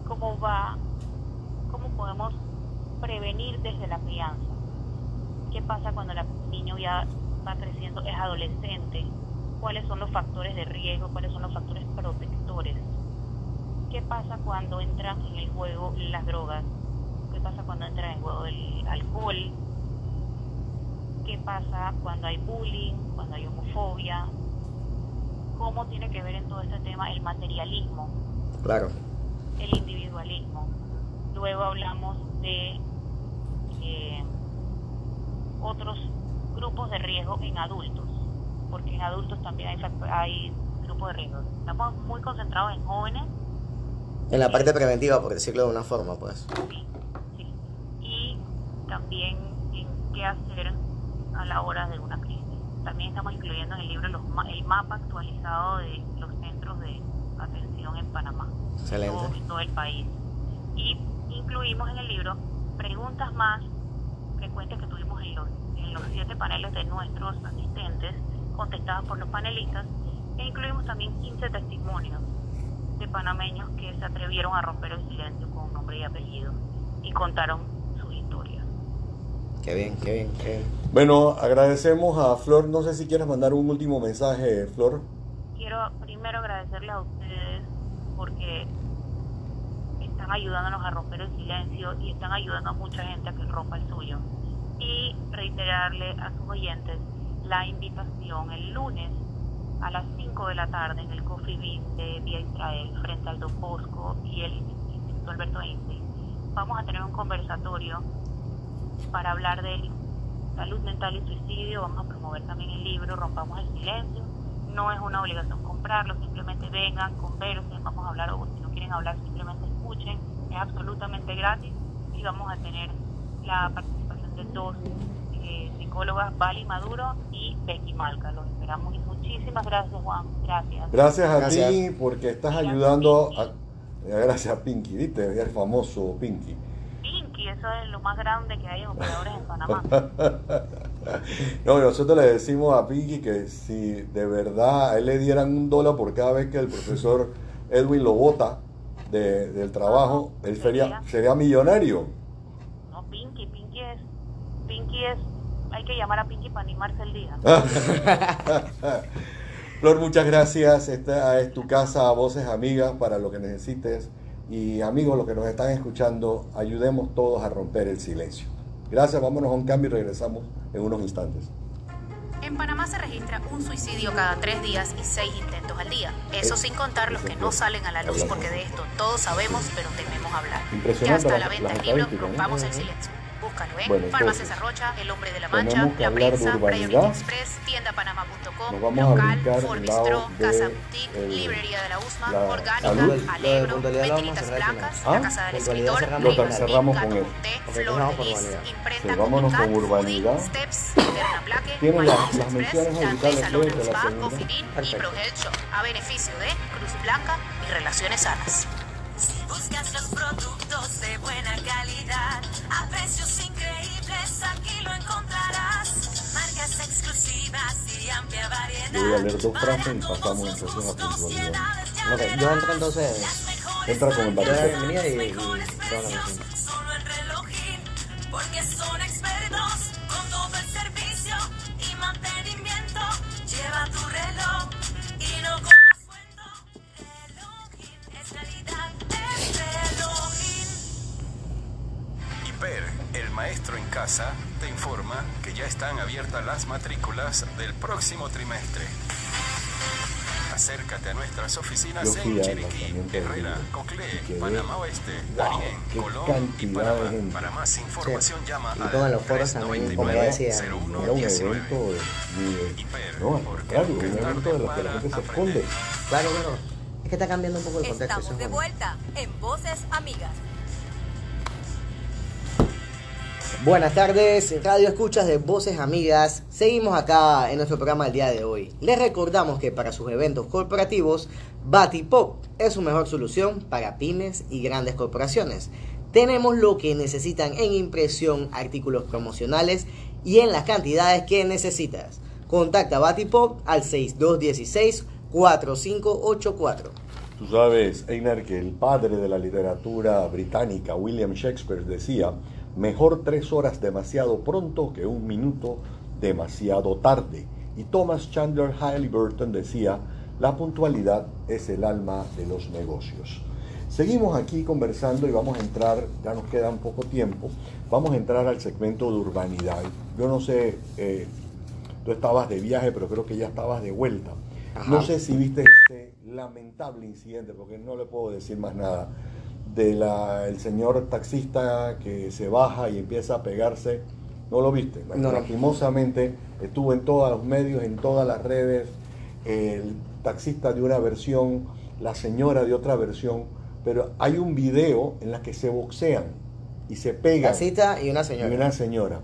[SPEAKER 3] ¿Cómo va? ¿Cómo podemos prevenir desde la crianza? ¿Qué pasa cuando el niño ya va creciendo, es adolescente? ¿Cuáles son los factores de riesgo? ¿Cuáles son los factores protectores? ¿Qué pasa cuando entran en el juego las drogas? ¿Qué pasa cuando entra en el juego el alcohol? ¿Qué pasa cuando hay bullying, cuando hay homofobia? ¿Cómo tiene que ver en todo este tema el materialismo,
[SPEAKER 1] Claro.
[SPEAKER 3] el individualismo? Luego hablamos de eh, otros grupos de riesgo en adultos, porque en adultos también hay, hay grupos de riesgo. Estamos muy concentrados en jóvenes
[SPEAKER 1] En la parte preventiva, por decirlo de una forma, pues.
[SPEAKER 3] Sí, sí. Y también en qué hacer a la hora de una crisis. También estamos incluyendo en el libro los el mapa actualizado de los centros de atención en Panamá,
[SPEAKER 1] Excelente.
[SPEAKER 3] todo, todo el país. Y incluimos en el libro preguntas más frecuentes que tuvimos en los, en los siete paneles de nuestros asistentes, contestadas por los panelistas, e incluimos también 15 testimonios de panameños que se atrevieron a romper el silencio con nombre y apellido y contaron sus historias.
[SPEAKER 1] Qué bien, qué bien, qué bien.
[SPEAKER 2] Bueno, agradecemos a Flor. No sé si quieres mandar un último mensaje, Flor.
[SPEAKER 3] Quiero primero agradecerles a ustedes porque están ayudándonos a romper el silencio y están ayudando a mucha gente a que rompa el suyo. Y reiterarle a sus oyentes la invitación el lunes a las 5 de la tarde en el Coffee Bean de Vía Israel frente al Don Bosco y el Instituto Alberto Einstein. Vamos a tener un conversatorio para hablar de salud mental y suicidio. Vamos a promover también el libro Rompamos el Silencio. No es una obligación comprarlo, simplemente vengan, conversen, vamos a hablar o si no quieren hablar simplemente escuchen. Es absolutamente gratis y vamos a tener la participación de dos eh, psicólogas, Vali Maduro y Becky Malca. Los esperamos muchísimas gracias Juan, gracias.
[SPEAKER 2] Gracias a
[SPEAKER 1] Gracias.
[SPEAKER 2] ti porque estás
[SPEAKER 3] Gracias,
[SPEAKER 2] ayudando a... Gracias, Pinky, ¿viste? El famoso Pinky.
[SPEAKER 3] Pinky, eso es lo más grande que hay en operadores en Panamá.
[SPEAKER 2] No, nosotros le decimos a Pinky que si de verdad a él le dieran un dólar por cada vez que el profesor Edwin lo vota de- del trabajo, él sería, sería millonario.
[SPEAKER 3] No, Pinky, Pinky es, Pinky es, hay que llamar a Pinky para animarse el día.
[SPEAKER 2] Flor, muchas gracias. Esta es tu casa, voces amigas, para lo que necesites. Y amigos, los que nos están escuchando, ayudemos todos a romper el silencio. Gracias, vámonos a un cambio y regresamos en unos instantes.
[SPEAKER 4] En Panamá se registra un suicidio cada tres días y seis intentos al día. Eso sin contar los que no salen a la luz porque de esto todos sabemos pero tememos hablar.
[SPEAKER 2] Impresionante
[SPEAKER 4] Ya está a la venta el libro. Rompamos el silencio. Búscalo en
[SPEAKER 2] Bueno,
[SPEAKER 4] Farmacia
[SPEAKER 2] entonces,
[SPEAKER 4] Arrocha, El Hombre de la Mancha, La
[SPEAKER 2] de
[SPEAKER 4] Prensa. Priority Express, Tiendapanama.com, Local,
[SPEAKER 2] brincar
[SPEAKER 4] Ford
[SPEAKER 2] el
[SPEAKER 4] Bistro,
[SPEAKER 2] lado de
[SPEAKER 4] Casa Boutique,
[SPEAKER 2] el-
[SPEAKER 4] Librería de la USMA,
[SPEAKER 2] la
[SPEAKER 4] Orgánica,
[SPEAKER 2] salud.
[SPEAKER 1] De
[SPEAKER 4] Alegro, Mentiritas. Blancas,
[SPEAKER 2] ¿Ah?
[SPEAKER 4] La Casa del Escritor,
[SPEAKER 1] final.
[SPEAKER 2] cerramos con él.
[SPEAKER 1] Porque
[SPEAKER 4] Flor Delis,
[SPEAKER 1] urbanidad.
[SPEAKER 4] Imprenta
[SPEAKER 2] Sí, vámonos
[SPEAKER 4] Copycat,
[SPEAKER 2] con urbanidad.
[SPEAKER 4] Foodie, Steps, Eterna Plaque,
[SPEAKER 2] las
[SPEAKER 4] Express,
[SPEAKER 2] menciones
[SPEAKER 4] Dante Salón
[SPEAKER 2] de la
[SPEAKER 4] Spa, Bean y. Pro Health Shop, a beneficio de Cruz Blanca y Relaciones Sanas.
[SPEAKER 5] Buscas los productos de buena calidad a precios increíbles, aquí lo encontrarás. Marcas exclusivas y amplia variedad.
[SPEAKER 2] Yo voy a leer dos frases y pasamos entonces a
[SPEAKER 5] y
[SPEAKER 2] puntualidad.
[SPEAKER 1] Ok, yo entro entonces.
[SPEAKER 2] Entra con el barbecue.
[SPEAKER 1] bienvenida y, y canción.
[SPEAKER 5] solo en Relojín, porque son expertos
[SPEAKER 6] maestro en casa, te informa que ya están abiertas las matrículas del próximo trimestre. Acércate a nuestras oficinas
[SPEAKER 2] Yo
[SPEAKER 6] en Chiriquí, Herrera, Coclé, Panamá Oeste,
[SPEAKER 2] wow,
[SPEAKER 6] Darién,
[SPEAKER 2] qué
[SPEAKER 6] Colón y
[SPEAKER 2] cantidad de
[SPEAKER 6] Panamá.
[SPEAKER 2] gente.
[SPEAKER 6] Para más información llama
[SPEAKER 1] Y
[SPEAKER 6] al
[SPEAKER 1] toman los foros también, como ya decía.
[SPEAKER 2] Era un evento de, de- no, al contrario, un evento de los que la gente se esconde.
[SPEAKER 1] Claro, claro. Es que está cambiando un poco el contexto.
[SPEAKER 5] Estamos
[SPEAKER 1] es
[SPEAKER 5] de vuelta en Voces Amigas.
[SPEAKER 1] Buenas tardes, Radio Escuchas de Voces Amigas. Seguimos acá en nuestro programa del día de hoy. Les recordamos que para sus eventos corporativos, Batipop es su mejor solución para pymes y grandes corporaciones. Tenemos lo que necesitan en impresión, artículos promocionales y en las cantidades que necesitas. Contacta a Batipop al 6216-4584.
[SPEAKER 2] Tú sabes, Einar, que el padre de la literatura británica, William Shakespeare, decía, mejor tres horas demasiado pronto que un minuto demasiado tarde. Y Thomas Chandler Halliburton decía, la puntualidad es el alma de los negocios. Seguimos aquí conversando y vamos a entrar, ya nos queda un poco tiempo, vamos a entrar al segmento de urbanidad. Yo no sé, eh, tú estabas de viaje, pero creo que ya estabas de vuelta.
[SPEAKER 1] Ajá.
[SPEAKER 2] No sé si viste este lamentable incidente, porque no le puedo decir más nada, del el señor taxista que se baja y empieza a pegarse. ¿No lo viste?
[SPEAKER 1] No.
[SPEAKER 2] Lastimosamente estuvo en todos los medios, en todas las redes, el taxista de una versión, la señora de otra versión, pero hay un video en la que se boxean y se pegan.
[SPEAKER 1] Taxista y una señora.
[SPEAKER 2] Y una señora.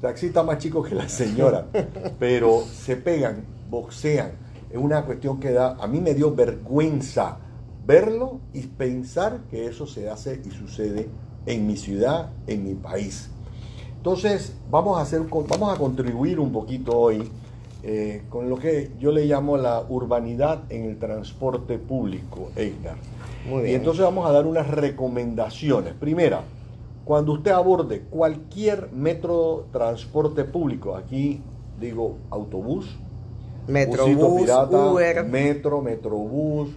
[SPEAKER 2] Taxista más chico que la señora, pero se pegan, boxean. Es una cuestión que da, a mí me dio vergüenza verlo y pensar que eso se hace y sucede en mi ciudad, en mi país. Entonces, vamos a, hacer, vamos a contribuir un poquito hoy eh, con lo que yo le llamo la urbanidad en el transporte público, Einar.
[SPEAKER 1] Muy
[SPEAKER 2] Y
[SPEAKER 1] bien.
[SPEAKER 2] entonces vamos a dar unas recomendaciones. Primera, cuando usted aborde cualquier metro transporte público, aquí digo autobús,
[SPEAKER 1] Metrobús,
[SPEAKER 2] pirata,
[SPEAKER 1] Uber.
[SPEAKER 2] metro, metrobús,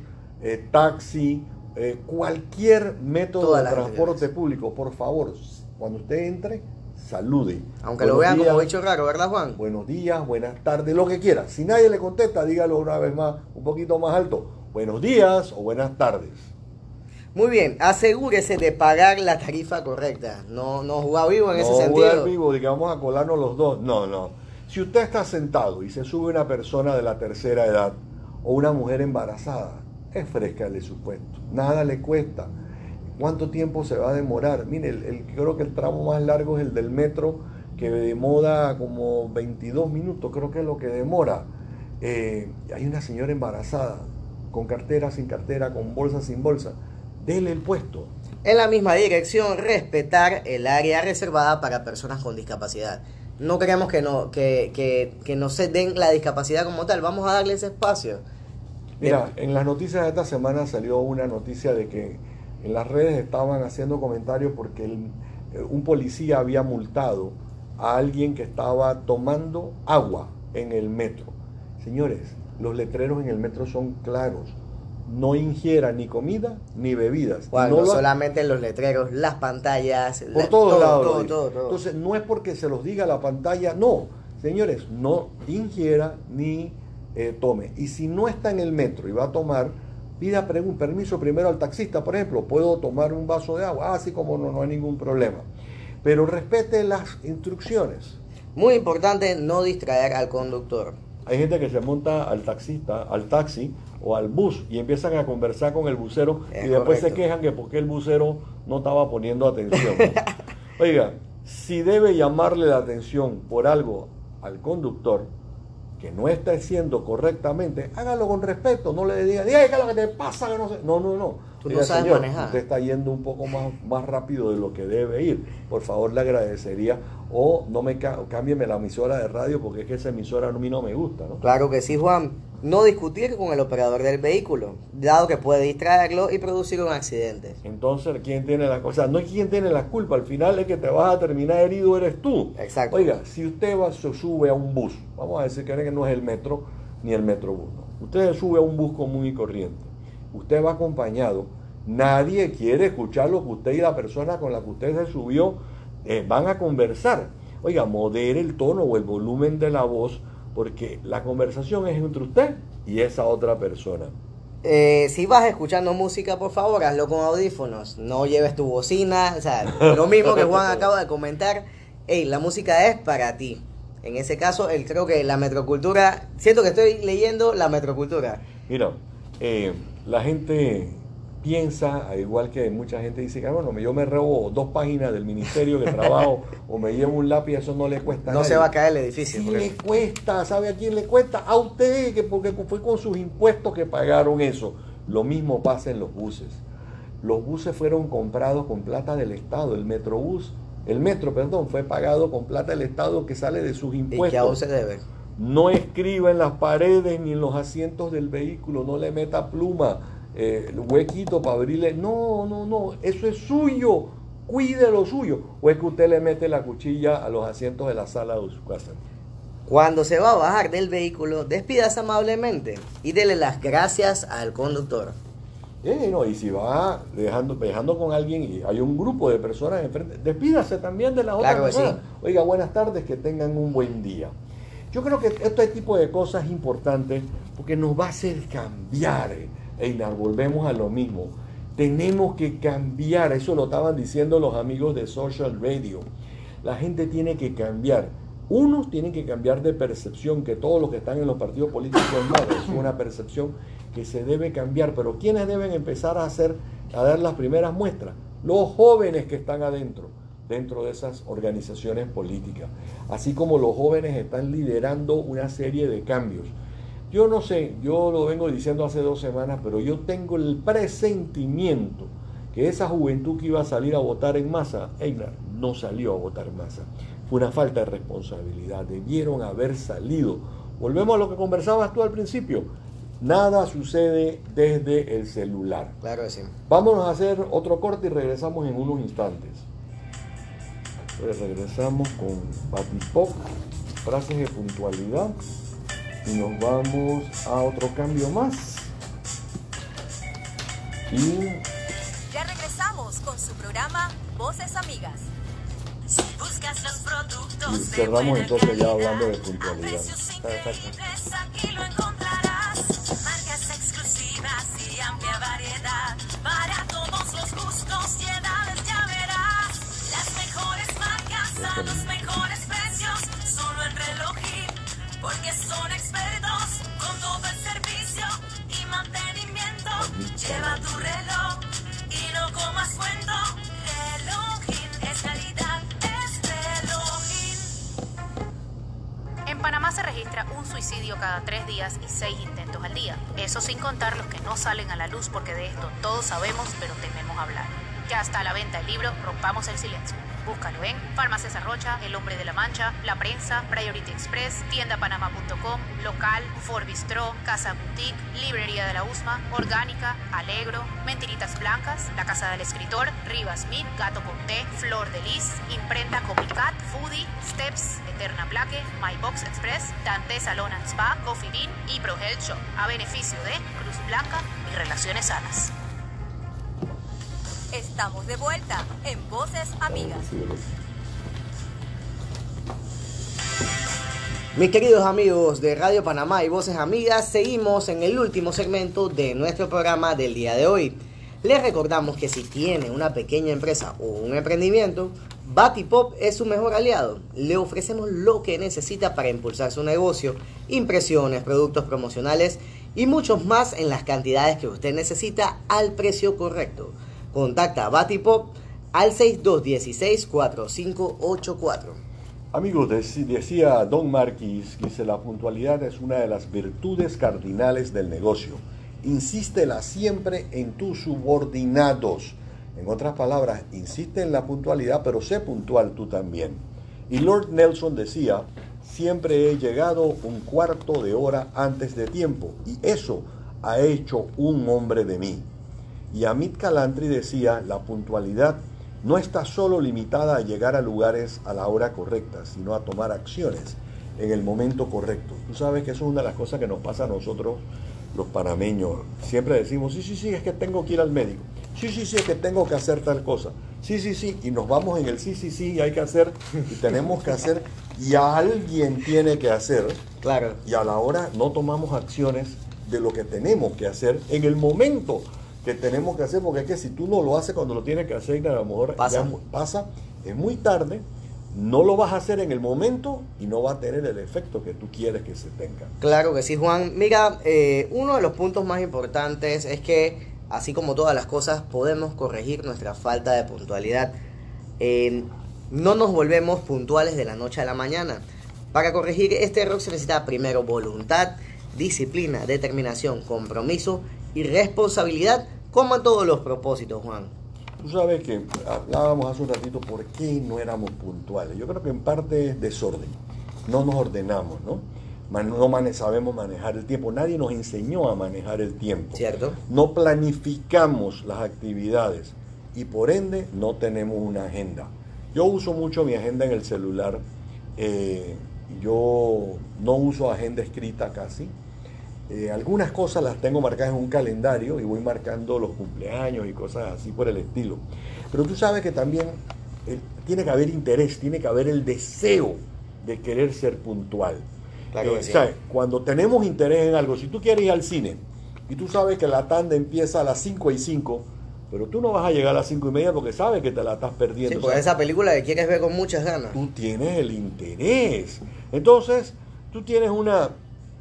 [SPEAKER 2] eh, taxi, eh, cualquier método
[SPEAKER 1] Todas
[SPEAKER 2] de transporte público, por favor, cuando usted entre, salude.
[SPEAKER 1] Aunque lo vean como
[SPEAKER 2] días,
[SPEAKER 1] bicho raro, ¿verdad, Juan?
[SPEAKER 2] Buenos días, buenas tardes, lo que quiera. Si nadie le contesta, dígalo una vez más, un poquito más alto. Buenos días o buenas tardes.
[SPEAKER 1] Muy bien, asegúrese de pagar la tarifa correcta. No, no jugar vivo en ese
[SPEAKER 2] no
[SPEAKER 1] sentido.
[SPEAKER 2] jugar vivo, de que vamos a colarnos los dos. No, no. Si usted está sentado y se sube una persona de la tercera edad o una mujer embarazada, ofrézcale su puesto. Nada le cuesta. ¿Cuánto tiempo se va a demorar? Mire, el, el- creo que el tramo más largo es el del metro, que demora como 22 minutos, creo que es lo que demora. Eh, hay una señora embarazada, con cartera, sin cartera, con bolsa, sin bolsa. Dele el puesto.
[SPEAKER 1] En la misma dirección, respetar el área reservada para personas con discapacidad. No queremos que no, que, que, que no se den la discapacidad como tal. Vamos a darle ese espacio.
[SPEAKER 2] Mira, en las noticias de esta semana salió una noticia de que en las redes estaban haciendo comentarios porque el- eh, un policía había multado a alguien que estaba tomando agua en el metro. Señores, los letreros en el metro son claros. No ingiera ni comida ni bebidas.
[SPEAKER 1] Juan,
[SPEAKER 2] no
[SPEAKER 1] no
[SPEAKER 2] lo
[SPEAKER 1] solamente los letreros, las pantallas,
[SPEAKER 2] por
[SPEAKER 1] la-
[SPEAKER 2] todos
[SPEAKER 1] todo,
[SPEAKER 2] lados.
[SPEAKER 1] todo,
[SPEAKER 2] lo
[SPEAKER 1] todo,
[SPEAKER 2] dice.
[SPEAKER 1] todo.
[SPEAKER 2] Entonces, no es porque se los diga la pantalla, no. Señores, no ingiera ni eh, tome. Y si no está en el metro y va a tomar, pida un permiso primero al taxista, por ejemplo, ¿puedo tomar un vaso de agua? Ah, sí, como no, no hay ningún problema. Pero respete las instrucciones.
[SPEAKER 1] Muy importante no distraer al conductor.
[SPEAKER 2] Hay gente que se monta al taxista, al taxi o al bus y empiezan a conversar con el bucero
[SPEAKER 1] Es
[SPEAKER 2] y después se quejan que porque el bucero no estaba poniendo atención. Oiga, si debe llamarle la atención por algo al conductor que no está haciendo correctamente, hágalo con respeto, no le diga, diga, ¿qué es lo que te pasa? Que no, sé". no, no, no.
[SPEAKER 1] Tú no sabes
[SPEAKER 2] "Señor,
[SPEAKER 1] manejar".
[SPEAKER 2] Usted está yendo un poco más, más rápido de lo que debe ir. Por favor, le agradecería. O no me cámbieme la emisora de radio porque es que esa emisora a mí no me gusta, ¿no?
[SPEAKER 1] Claro que sí, Juan. No discutir con el operador del vehículo, dado que puede distraerlo y producir un accidente.
[SPEAKER 2] Entonces, ¿quién tiene la cosa? No es quién tiene la culpa, al final es que te vas a terminar herido eres tú.
[SPEAKER 1] Exacto.
[SPEAKER 2] Oiga, si usted va, se sube a un bus, vamos a decir que no es el metro ni el metrobús, ¿no? usted se sube a un bus común y corriente, usted va acompañado, nadie quiere escuchar lo que usted y la persona con la que usted se subió eh, van a conversar. Oiga, modere el tono o el volumen de la voz, porque la conversación es entre usted y esa otra persona.
[SPEAKER 1] Eh, si vas escuchando música, por favor, hazlo con audífonos. No lleves tu bocina. O sea, lo mismo que Juan acaba de comentar. Ey, la música es para ti. En ese caso, él creo que la metrocultura. Siento que estoy leyendo la metrocultura.
[SPEAKER 2] Mira, eh, la gente piensa, al igual que mucha gente dice que "Ah, bueno, yo me robo dos páginas del ministerio que trabajo o me llevo un lápiz, eso no le cuesta
[SPEAKER 1] No
[SPEAKER 2] a
[SPEAKER 1] se va a caer el edificio.
[SPEAKER 2] Sí le cuesta, ¿sabe a quién le cuesta? A usted, que porque fue con sus impuestos que pagaron eso. Lo mismo pasa en los buses. Los buses fueron comprados con plata del Estado. El metrobús, el metro, perdón, fue pagado con plata del Estado que sale de sus
[SPEAKER 1] y
[SPEAKER 2] impuestos.
[SPEAKER 1] que aún se debe.
[SPEAKER 2] No escriba en las paredes ni en los asientos del vehículo, no le meta pluma, eh, huequito para abrirle. No, no, no, eso es suyo, cuide lo suyo. O es que usted le mete la cuchilla a los asientos de la sala de su casa.
[SPEAKER 1] Cuando se va a bajar del vehículo, despídase amablemente y dele las gracias al conductor.
[SPEAKER 2] Eh, no, y si va dejando, viajando con alguien y hay un grupo de personas enfrente, despídase también de las otras
[SPEAKER 1] Claro sí.
[SPEAKER 2] personas. Oiga, buenas tardes, que tengan un buen día. Yo creo que este tipo de cosas es importante porque nos va a hacer cambiar. eh. Einar, volvemos a lo mismo. Tenemos que cambiar, eso lo estaban diciendo los amigos de Social Radio. La gente tiene que cambiar. Unos tienen que cambiar de percepción, que todos los que están en los partidos políticos no, es una percepción que se debe cambiar. Pero ¿quiénes deben empezar a hacer, a dar las primeras muestras? Los jóvenes que están adentro, dentro de esas organizaciones políticas. Así como los jóvenes están liderando una serie de cambios. Yo no sé, yo lo vengo diciendo hace dos semanas, pero yo tengo el presentimiento que esa juventud que iba a salir a votar en masa, Einar, no salió a votar en masa. Fue una falta de responsabilidad, debieron haber salido. Volvemos a lo que conversabas tú al principio. Nada sucede desde el celular.
[SPEAKER 1] Claro que sí.
[SPEAKER 2] Vámonos a hacer otro corte y regresamos en unos instantes. Entonces regresamos con Batipop, frases de puntualidad y nos vamos a otro cambio más. Y
[SPEAKER 5] Ya regresamos con su programa Voces Amigas. Si buscas los productos
[SPEAKER 2] Y
[SPEAKER 5] de
[SPEAKER 2] cerramos entonces ya
[SPEAKER 5] calidad,
[SPEAKER 2] hablando de puntualidad.
[SPEAKER 5] aquí lo encontrarás. Marcas exclusivas y amplia variedad. Para todos los gustos y edades a los mejores precios. Solo en Relojín, porque son expertos con todo el servicio y mantenimiento. Lleva tu reloj y no comas cuento. Relojín es calidad, es Relojín.
[SPEAKER 4] En Panamá se registra un suicidio cada tres días y seis intentos al día. Eso sin contar los que no salen a la luz porque de esto todos sabemos pero tememos hablar. Ya está a la venta el libro Rompamos el Silencio. Búscalo en Farmacias Arrocha, El Hombre de la Mancha, La Prensa, Priority Express, tiendapanama.com, Local, Forbistro, Casa Boutique, Librería de la Usma, Orgánica, Alegro, Mentiritas Blancas, La Casa del Escritor, Rivas Meat, Gato Ponté, Flor de Lis, Imprenta Copycat, Foodie, Steps, Eterna Plaque, My Box Express, Dante Salon and Spa, Coffee Bean y Pro Health Shop, a beneficio de Cruz Blanca y Relaciones Sanas.
[SPEAKER 5] Estamos de vuelta en Voces Amigas.
[SPEAKER 1] Mis queridos amigos de Radio Panamá y Voces Amigas, seguimos en el último segmento de nuestro programa del día de hoy. Les recordamos que si tiene una pequeña empresa o un emprendimiento, Batipop es su mejor aliado. Le ofrecemos lo que necesita para impulsar su negocio, impresiones, productos promocionales y muchos más en las cantidades que usted necesita al precio correcto. Contacta a Batipop al 6216-4584.
[SPEAKER 2] Amigos, dec- decía Don Marquis, dice, la puntualidad es una de las virtudes cardinales del negocio. Insístela siempre en tus subordinados. En otras palabras, insiste en la puntualidad, pero sé puntual tú también. Y Lord Nelson decía, siempre he llegado un cuarto de hora antes de tiempo, y eso ha hecho un hombre de mí. Y Amit Calantri decía, la puntualidad no está solo limitada a llegar a lugares a la hora correcta, sino a tomar acciones en el momento correcto. Tú sabes que eso es una de las cosas que nos pasa a nosotros los panameños. Siempre decimos, sí, sí, sí, es que tengo que ir al médico. Sí, sí, sí, es que tengo que hacer tal cosa. Sí, sí, sí, y nos vamos en el sí, sí, sí, y hay que hacer, y tenemos que hacer, y alguien tiene que hacer,
[SPEAKER 1] Claro.
[SPEAKER 2] y a la hora no tomamos acciones de lo que tenemos que hacer en el momento que tenemos que hacer, porque es que si tú no lo haces cuando lo tienes que hacer, a lo mejor
[SPEAKER 1] Pasa.
[SPEAKER 2] ya mu- pasa, es muy tarde, no lo vas a hacer en el momento y no va a tener el efecto que tú quieres que se tenga.
[SPEAKER 1] Claro que sí, Juan. Mira, eh, uno de los puntos más importantes es que, así como todas las cosas, podemos corregir nuestra falta de puntualidad. Eh, no nos volvemos puntuales de la noche a la mañana. Para corregir este error se necesita primero voluntad, disciplina, determinación, compromiso y responsabilidad, como en todos los propósitos, Juan.
[SPEAKER 2] Tú sabes que hablábamos hace un ratito por qué no éramos puntuales. Yo creo que en parte es desorden. No nos ordenamos, ¿no? No mane- sabemos manejar el tiempo. Nadie nos enseñó a manejar el tiempo.
[SPEAKER 1] ¿Cierto?
[SPEAKER 2] No planificamos las actividades y por ende no tenemos una agenda. Yo uso mucho mi agenda en el celular. eh, yo no uso agenda escrita casi. Eh, algunas cosas las tengo marcadas en un calendario y voy marcando los cumpleaños y cosas así por el estilo. Pero tú sabes que también eh, tiene que haber interés, tiene que haber el deseo de querer ser puntual.
[SPEAKER 1] Claro
[SPEAKER 2] Eh,
[SPEAKER 1] sí.
[SPEAKER 2] ¿sabes? Cuando tenemos interés en algo, si tú quieres ir al cine y tú sabes que la tanda empieza a las 5 y 5, pero tú no vas a llegar a las 5 y media porque sabes que te la estás perdiendo.
[SPEAKER 1] Sí, porque esa película que quieres ver con muchas ganas.
[SPEAKER 2] tú tienes el interés. Entonces, tú tienes una,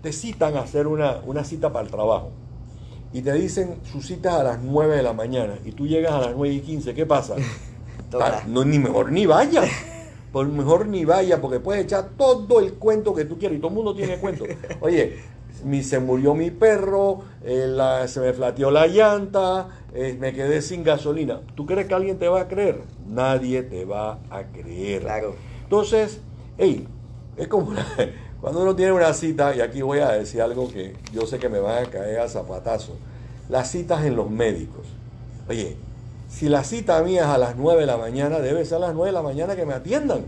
[SPEAKER 2] te citan a hacer una, una cita para el trabajo y te dicen sus citas a las 9 de la mañana y tú llegas a las 9 y 15, ¿qué pasa? No, ni mejor ni vaya. Por mejor ni vaya, porque puedes echar todo el cuento que tú quieras y todo el mundo tiene cuento. Oye, mi, se murió mi perro, eh, la- se me flateó la llanta, eh, me quedé sin gasolina. ¿Tú crees que alguien te va a creer? Nadie te va a creer.
[SPEAKER 1] Claro.
[SPEAKER 2] Entonces, hey, es como una- cuando uno tiene una cita, y aquí voy a decir algo que yo sé que me van a caer a zapatazo, las citas en los médicos. Oye, si la cita mía es a las 9 de la mañana, debe ser a las 9 de la mañana que me atiendan.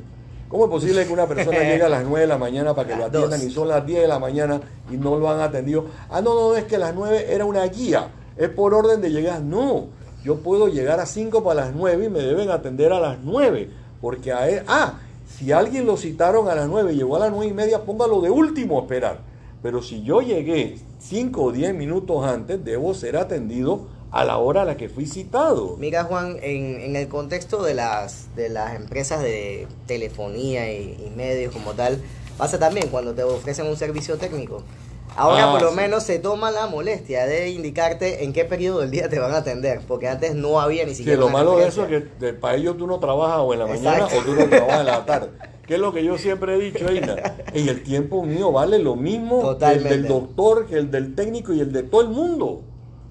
[SPEAKER 2] ¿Cómo es posible que una persona llegue a las 9 de la mañana para que lo atiendan
[SPEAKER 1] dos.
[SPEAKER 2] y son las 10 de la mañana y no lo han atendido? Ah, no, no, es que las 9 era una guía, es por orden de llegar. No, yo puedo llegar a 5 para las 9 y me deben atender a las 9, porque a él, ah, si alguien lo citaron a las 9 y llegó a las 9 y media, póngalo de último a esperar. Pero si yo llegué 5 o 10 minutos antes, debo ser atendido a la hora a la que fui citado.
[SPEAKER 1] Mira Juan, en, en el contexto de las, de las empresas de telefonía y, y medios como tal, pasa también cuando te ofrecen un servicio técnico. Ahora
[SPEAKER 2] Ah,
[SPEAKER 1] por lo
[SPEAKER 2] sí.
[SPEAKER 1] menos se toma la molestia de indicarte en qué periodo del día te van a atender, porque antes no había ni
[SPEAKER 2] Sí,
[SPEAKER 1] siquiera...
[SPEAKER 2] lo
[SPEAKER 1] una
[SPEAKER 2] malo de eso es que para ellos tú no trabajas o en la mañana
[SPEAKER 1] Exacto.
[SPEAKER 2] o tú no trabajas en la tarde. Que es lo que yo siempre he dicho, Eina. Y el tiempo mío vale lo mismo que el del doctor, que el del técnico y el de todo el mundo.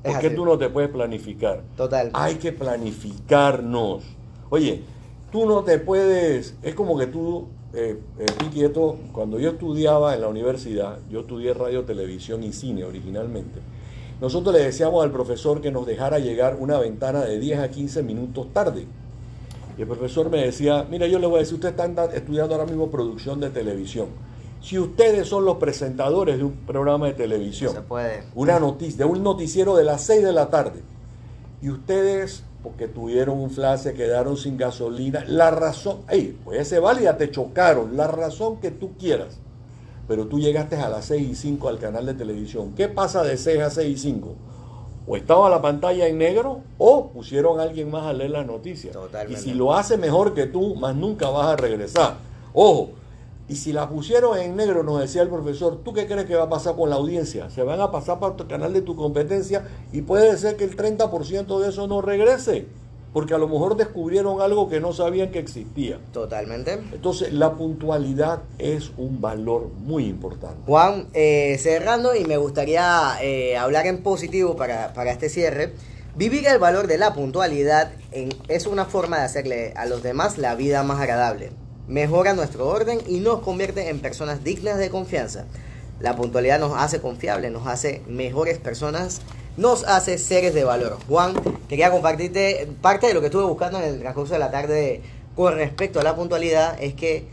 [SPEAKER 1] Es
[SPEAKER 2] ¿Por qué
[SPEAKER 1] así.
[SPEAKER 2] tú no te puedes planificar?
[SPEAKER 1] Total.
[SPEAKER 2] Hay que planificarnos. Oye, tú no te puedes, es como que tú, eh, eh, Piquieto, cuando yo estudiaba en la universidad, yo estudié radio, televisión y cine originalmente, nosotros le decíamos al profesor que nos dejara llegar una ventana de 10 a 15 minutos tarde. Y el profesor me decía, mira, yo le voy a decir, ustedes están estudiando ahora mismo producción de televisión. Si ustedes son los presentadores de un programa de televisión,
[SPEAKER 1] Se puede.
[SPEAKER 2] una noticia, de un noticiero de las 6 de la tarde. Y ustedes, porque tuvieron un flash, se quedaron sin gasolina, la razón, ey, puede ser válida, te chocaron, la razón que tú quieras. Pero tú llegaste a las 6 y 5 al canal de televisión. ¿Qué pasa de 6 a 6 y 5? O estaba la pantalla en negro o pusieron a alguien más a leer las noticias.
[SPEAKER 1] Totalmente.
[SPEAKER 2] Y si lo hace mejor que tú, más nunca vas a regresar. Ojo, y si la pusieron en negro, nos decía el profesor, ¿tú qué crees que va a pasar con la audiencia? Se van a pasar para el canal de tu competencia y puede ser que el 30% de eso no regrese, porque a lo mejor descubrieron algo que no sabían que existía.
[SPEAKER 1] Totalmente.
[SPEAKER 2] Entonces, la puntualidad es un valor muy importante.
[SPEAKER 1] Juan, eh, cerrando y me gustaría eh, hablar en positivo para, para este cierre. Vivir el valor de la puntualidad en- es una forma de hacerle a los demás la vida más agradable. Mejora nuestro orden y nos convierte en personas dignas de confianza. La puntualidad nos hace confiables, nos hace mejores personas, nos hace seres de valor. Juan, quería compartirte parte de lo que estuve buscando en el transcurso de la tarde con respecto a la puntualidad, es que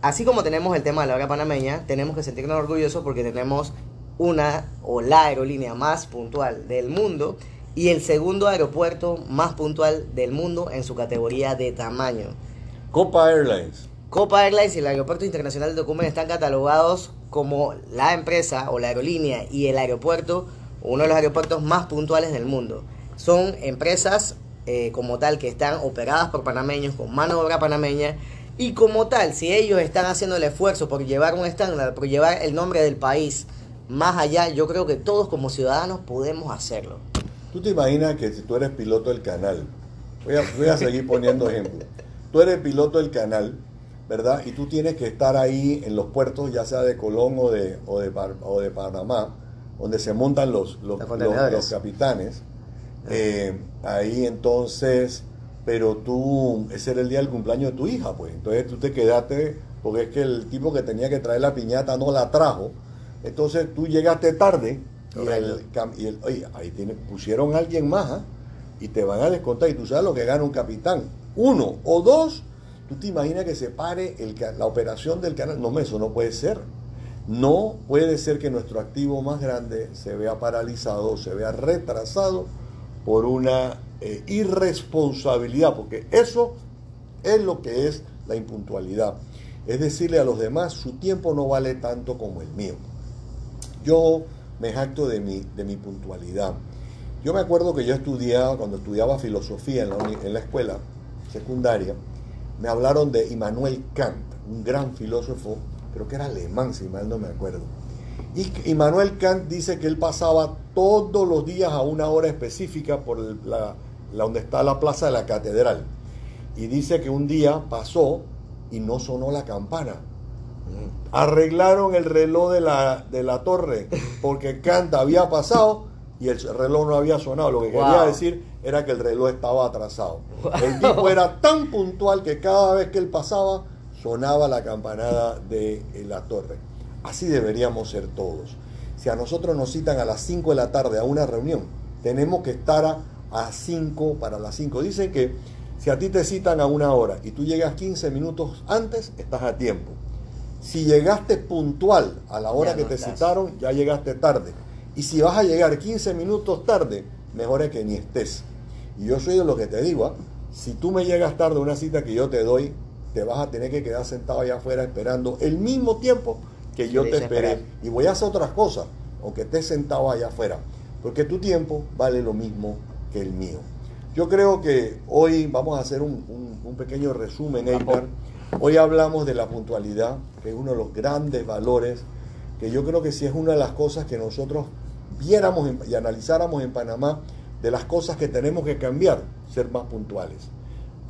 [SPEAKER 1] así como tenemos el tema de la hora panameña, tenemos que sentirnos orgullosos porque tenemos una o la aerolínea más puntual del mundo y el segundo aeropuerto más puntual del mundo en su categoría de tamaño.
[SPEAKER 2] Copa Airlines,
[SPEAKER 1] Copa Airlines y el Aeropuerto Internacional de Tocumen están catalogados como la empresa o la aerolínea y el aeropuerto, uno de los aeropuertos más puntuales del mundo. Son empresas eh, como tal que están operadas por panameños, con mano de obra panameña, y como tal, si ellos están haciendo el esfuerzo por llevar un estándar, por llevar el nombre del país más allá, yo creo que todos como ciudadanos podemos hacerlo.
[SPEAKER 2] Tú te imaginas que si tú eres piloto del canal, voy a, voy a seguir poniendo ejemplos, tú eres piloto del canal, ¿verdad? Y tú tienes que estar ahí en los puertos, ya sea de Colón o de, o de, o de Panamá, donde se montan los, los,
[SPEAKER 1] Los
[SPEAKER 2] capitanes. Eh, ahí entonces, pero tú, ese era el día del cumpleaños de tu hija, pues. Entonces tú te quedaste, porque es que el tipo que tenía que traer la piñata no la trajo. Entonces tú llegaste tarde y, el, y el- oye, ahí tiene, pusieron a alguien más ¿ah? y te van a descontar. Y tú sabes lo que gana un capitán. Uno o dos, tú te imaginas que se pare el, la operación del canal. No, eso no puede ser. No puede ser que nuestro activo más grande se vea paralizado, se vea retrasado por una eh, irresponsabilidad, porque eso es lo que es la impuntualidad. Es decirle a los demás, su tiempo no vale tanto como el mío. Yo me jacto de mi, de mi puntualidad. Yo me acuerdo que yo estudiaba, cuando estudiaba filosofía en la escuela secundaria, me hablaron de Immanuel Kant, un gran filósofo, creo que era alemán, si mal no me acuerdo. Y Immanuel Kant dice que él pasaba todos los días a una hora específica por la, la- donde está la plaza de la catedral. Y dice que un día pasó y no sonó la campana. Arreglaron el reloj de la, de la torre porque Kant había pasado y el reloj no había sonado. Lo que quería decir era que el reloj estaba atrasado. El tipo era tan puntual que cada vez que él pasaba sonaba la campanada de eh, la torre. Así deberíamos ser todos. Si a nosotros nos citan a las 5 de la tarde a una reunión, tenemos que estar a, a 5 para las 5. Dicen que si a ti te citan a una hora y tú llegas 15 minutos antes, estás a tiempo. Si llegaste puntual a la hora
[SPEAKER 1] Ya
[SPEAKER 2] que
[SPEAKER 1] no
[SPEAKER 2] te
[SPEAKER 1] estás.
[SPEAKER 2] citaron, ya llegaste tarde. Y si vas a llegar 15 minutos tarde, mejor es que ni estés. Y yo soy de lo que te digo, ¿ah? si tú me llegas tarde a una cita que yo te doy, te vas a tener que quedar sentado allá afuera esperando el mismo tiempo que yo te esperé.
[SPEAKER 1] esperar.
[SPEAKER 2] Y voy a hacer otras cosas, aunque estés sentado allá afuera. Porque tu tiempo vale lo mismo que el mío. Yo creo que hoy vamos a hacer un, un- un pequeño resumen, Einar. Hoy hablamos de la puntualidad, que es uno de los grandes valores, que yo creo que sí es una de las cosas que nosotros viéramos y analizáramos en Panamá, de las cosas que tenemos que cambiar, ser más puntuales.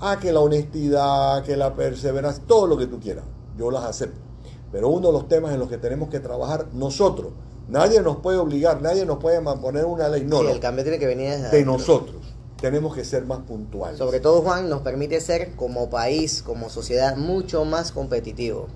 [SPEAKER 2] Ah, que la honestidad, que la perseverancia, todo lo que tú quieras, yo las acepto. Pero uno de los temas en los que tenemos que trabajar nosotros, nadie nos puede obligar, nadie nos puede poner una ley, no,
[SPEAKER 1] Sí,
[SPEAKER 2] no,
[SPEAKER 1] el cambio tiene que venir desde
[SPEAKER 2] de nosotros. Tenemos que ser más puntuales.
[SPEAKER 1] Sobre todo, Juan, nos permite ser como país, como sociedad, mucho más competitivo.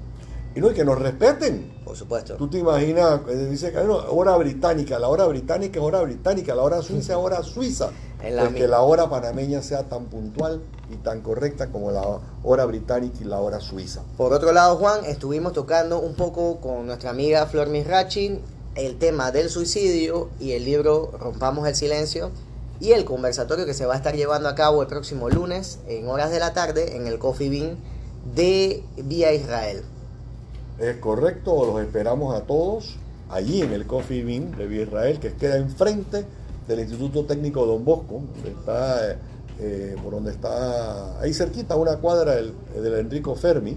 [SPEAKER 2] Y no, y que nos respeten.
[SPEAKER 1] Por supuesto.
[SPEAKER 2] Tú te imaginas, eh, dice que no, hora británica, la hora británica es hora británica, la hora suiza es hora suiza.
[SPEAKER 1] En la
[SPEAKER 2] Pues que la hora panameña sea tan puntual y tan correcta como la hora británica y la hora suiza.
[SPEAKER 1] Por otro lado, Juan, estuvimos tocando un poco con nuestra amiga Flor Misrachin el tema del suicidio y el libro Rompamos el Silencio y el conversatorio que se va a estar llevando a cabo el próximo lunes en horas de la tarde en el Coffee Bean de Vía Israel.
[SPEAKER 2] Es correcto, los esperamos a todos allí en el Coffee Bean de Vía Israel, que queda enfrente del Instituto Técnico Don Bosco, donde está, eh, por donde está, ahí cerquita, una cuadra del, del Enrico Fermi.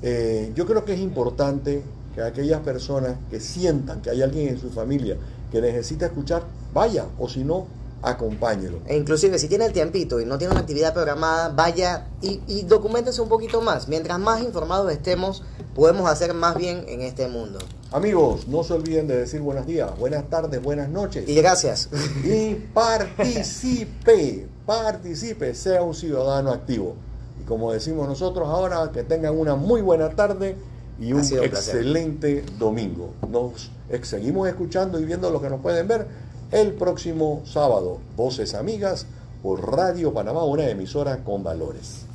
[SPEAKER 2] Eh, yo creo que es importante que aquellas personas que sientan que hay alguien en su familia que necesita escuchar, vaya, o si no, acompáñelo.
[SPEAKER 1] E inclusive si tiene el tiempito y no tiene una actividad programada, vaya y, y documéntese un poquito más. Mientras más informados estemos, podemos hacer más bien en este mundo.
[SPEAKER 2] Amigos, no se olviden de decir buenos días, buenas tardes, buenas noches.
[SPEAKER 1] Y gracias.
[SPEAKER 2] y participe, participe, sea un ciudadano activo. Y como decimos nosotros ahora, que tengan una muy buena tarde y un excelente domingo. Nos seguimos escuchando y viendo lo que nos pueden ver el próximo sábado. Voces Amigas por Radio Panamá, una emisora con valores.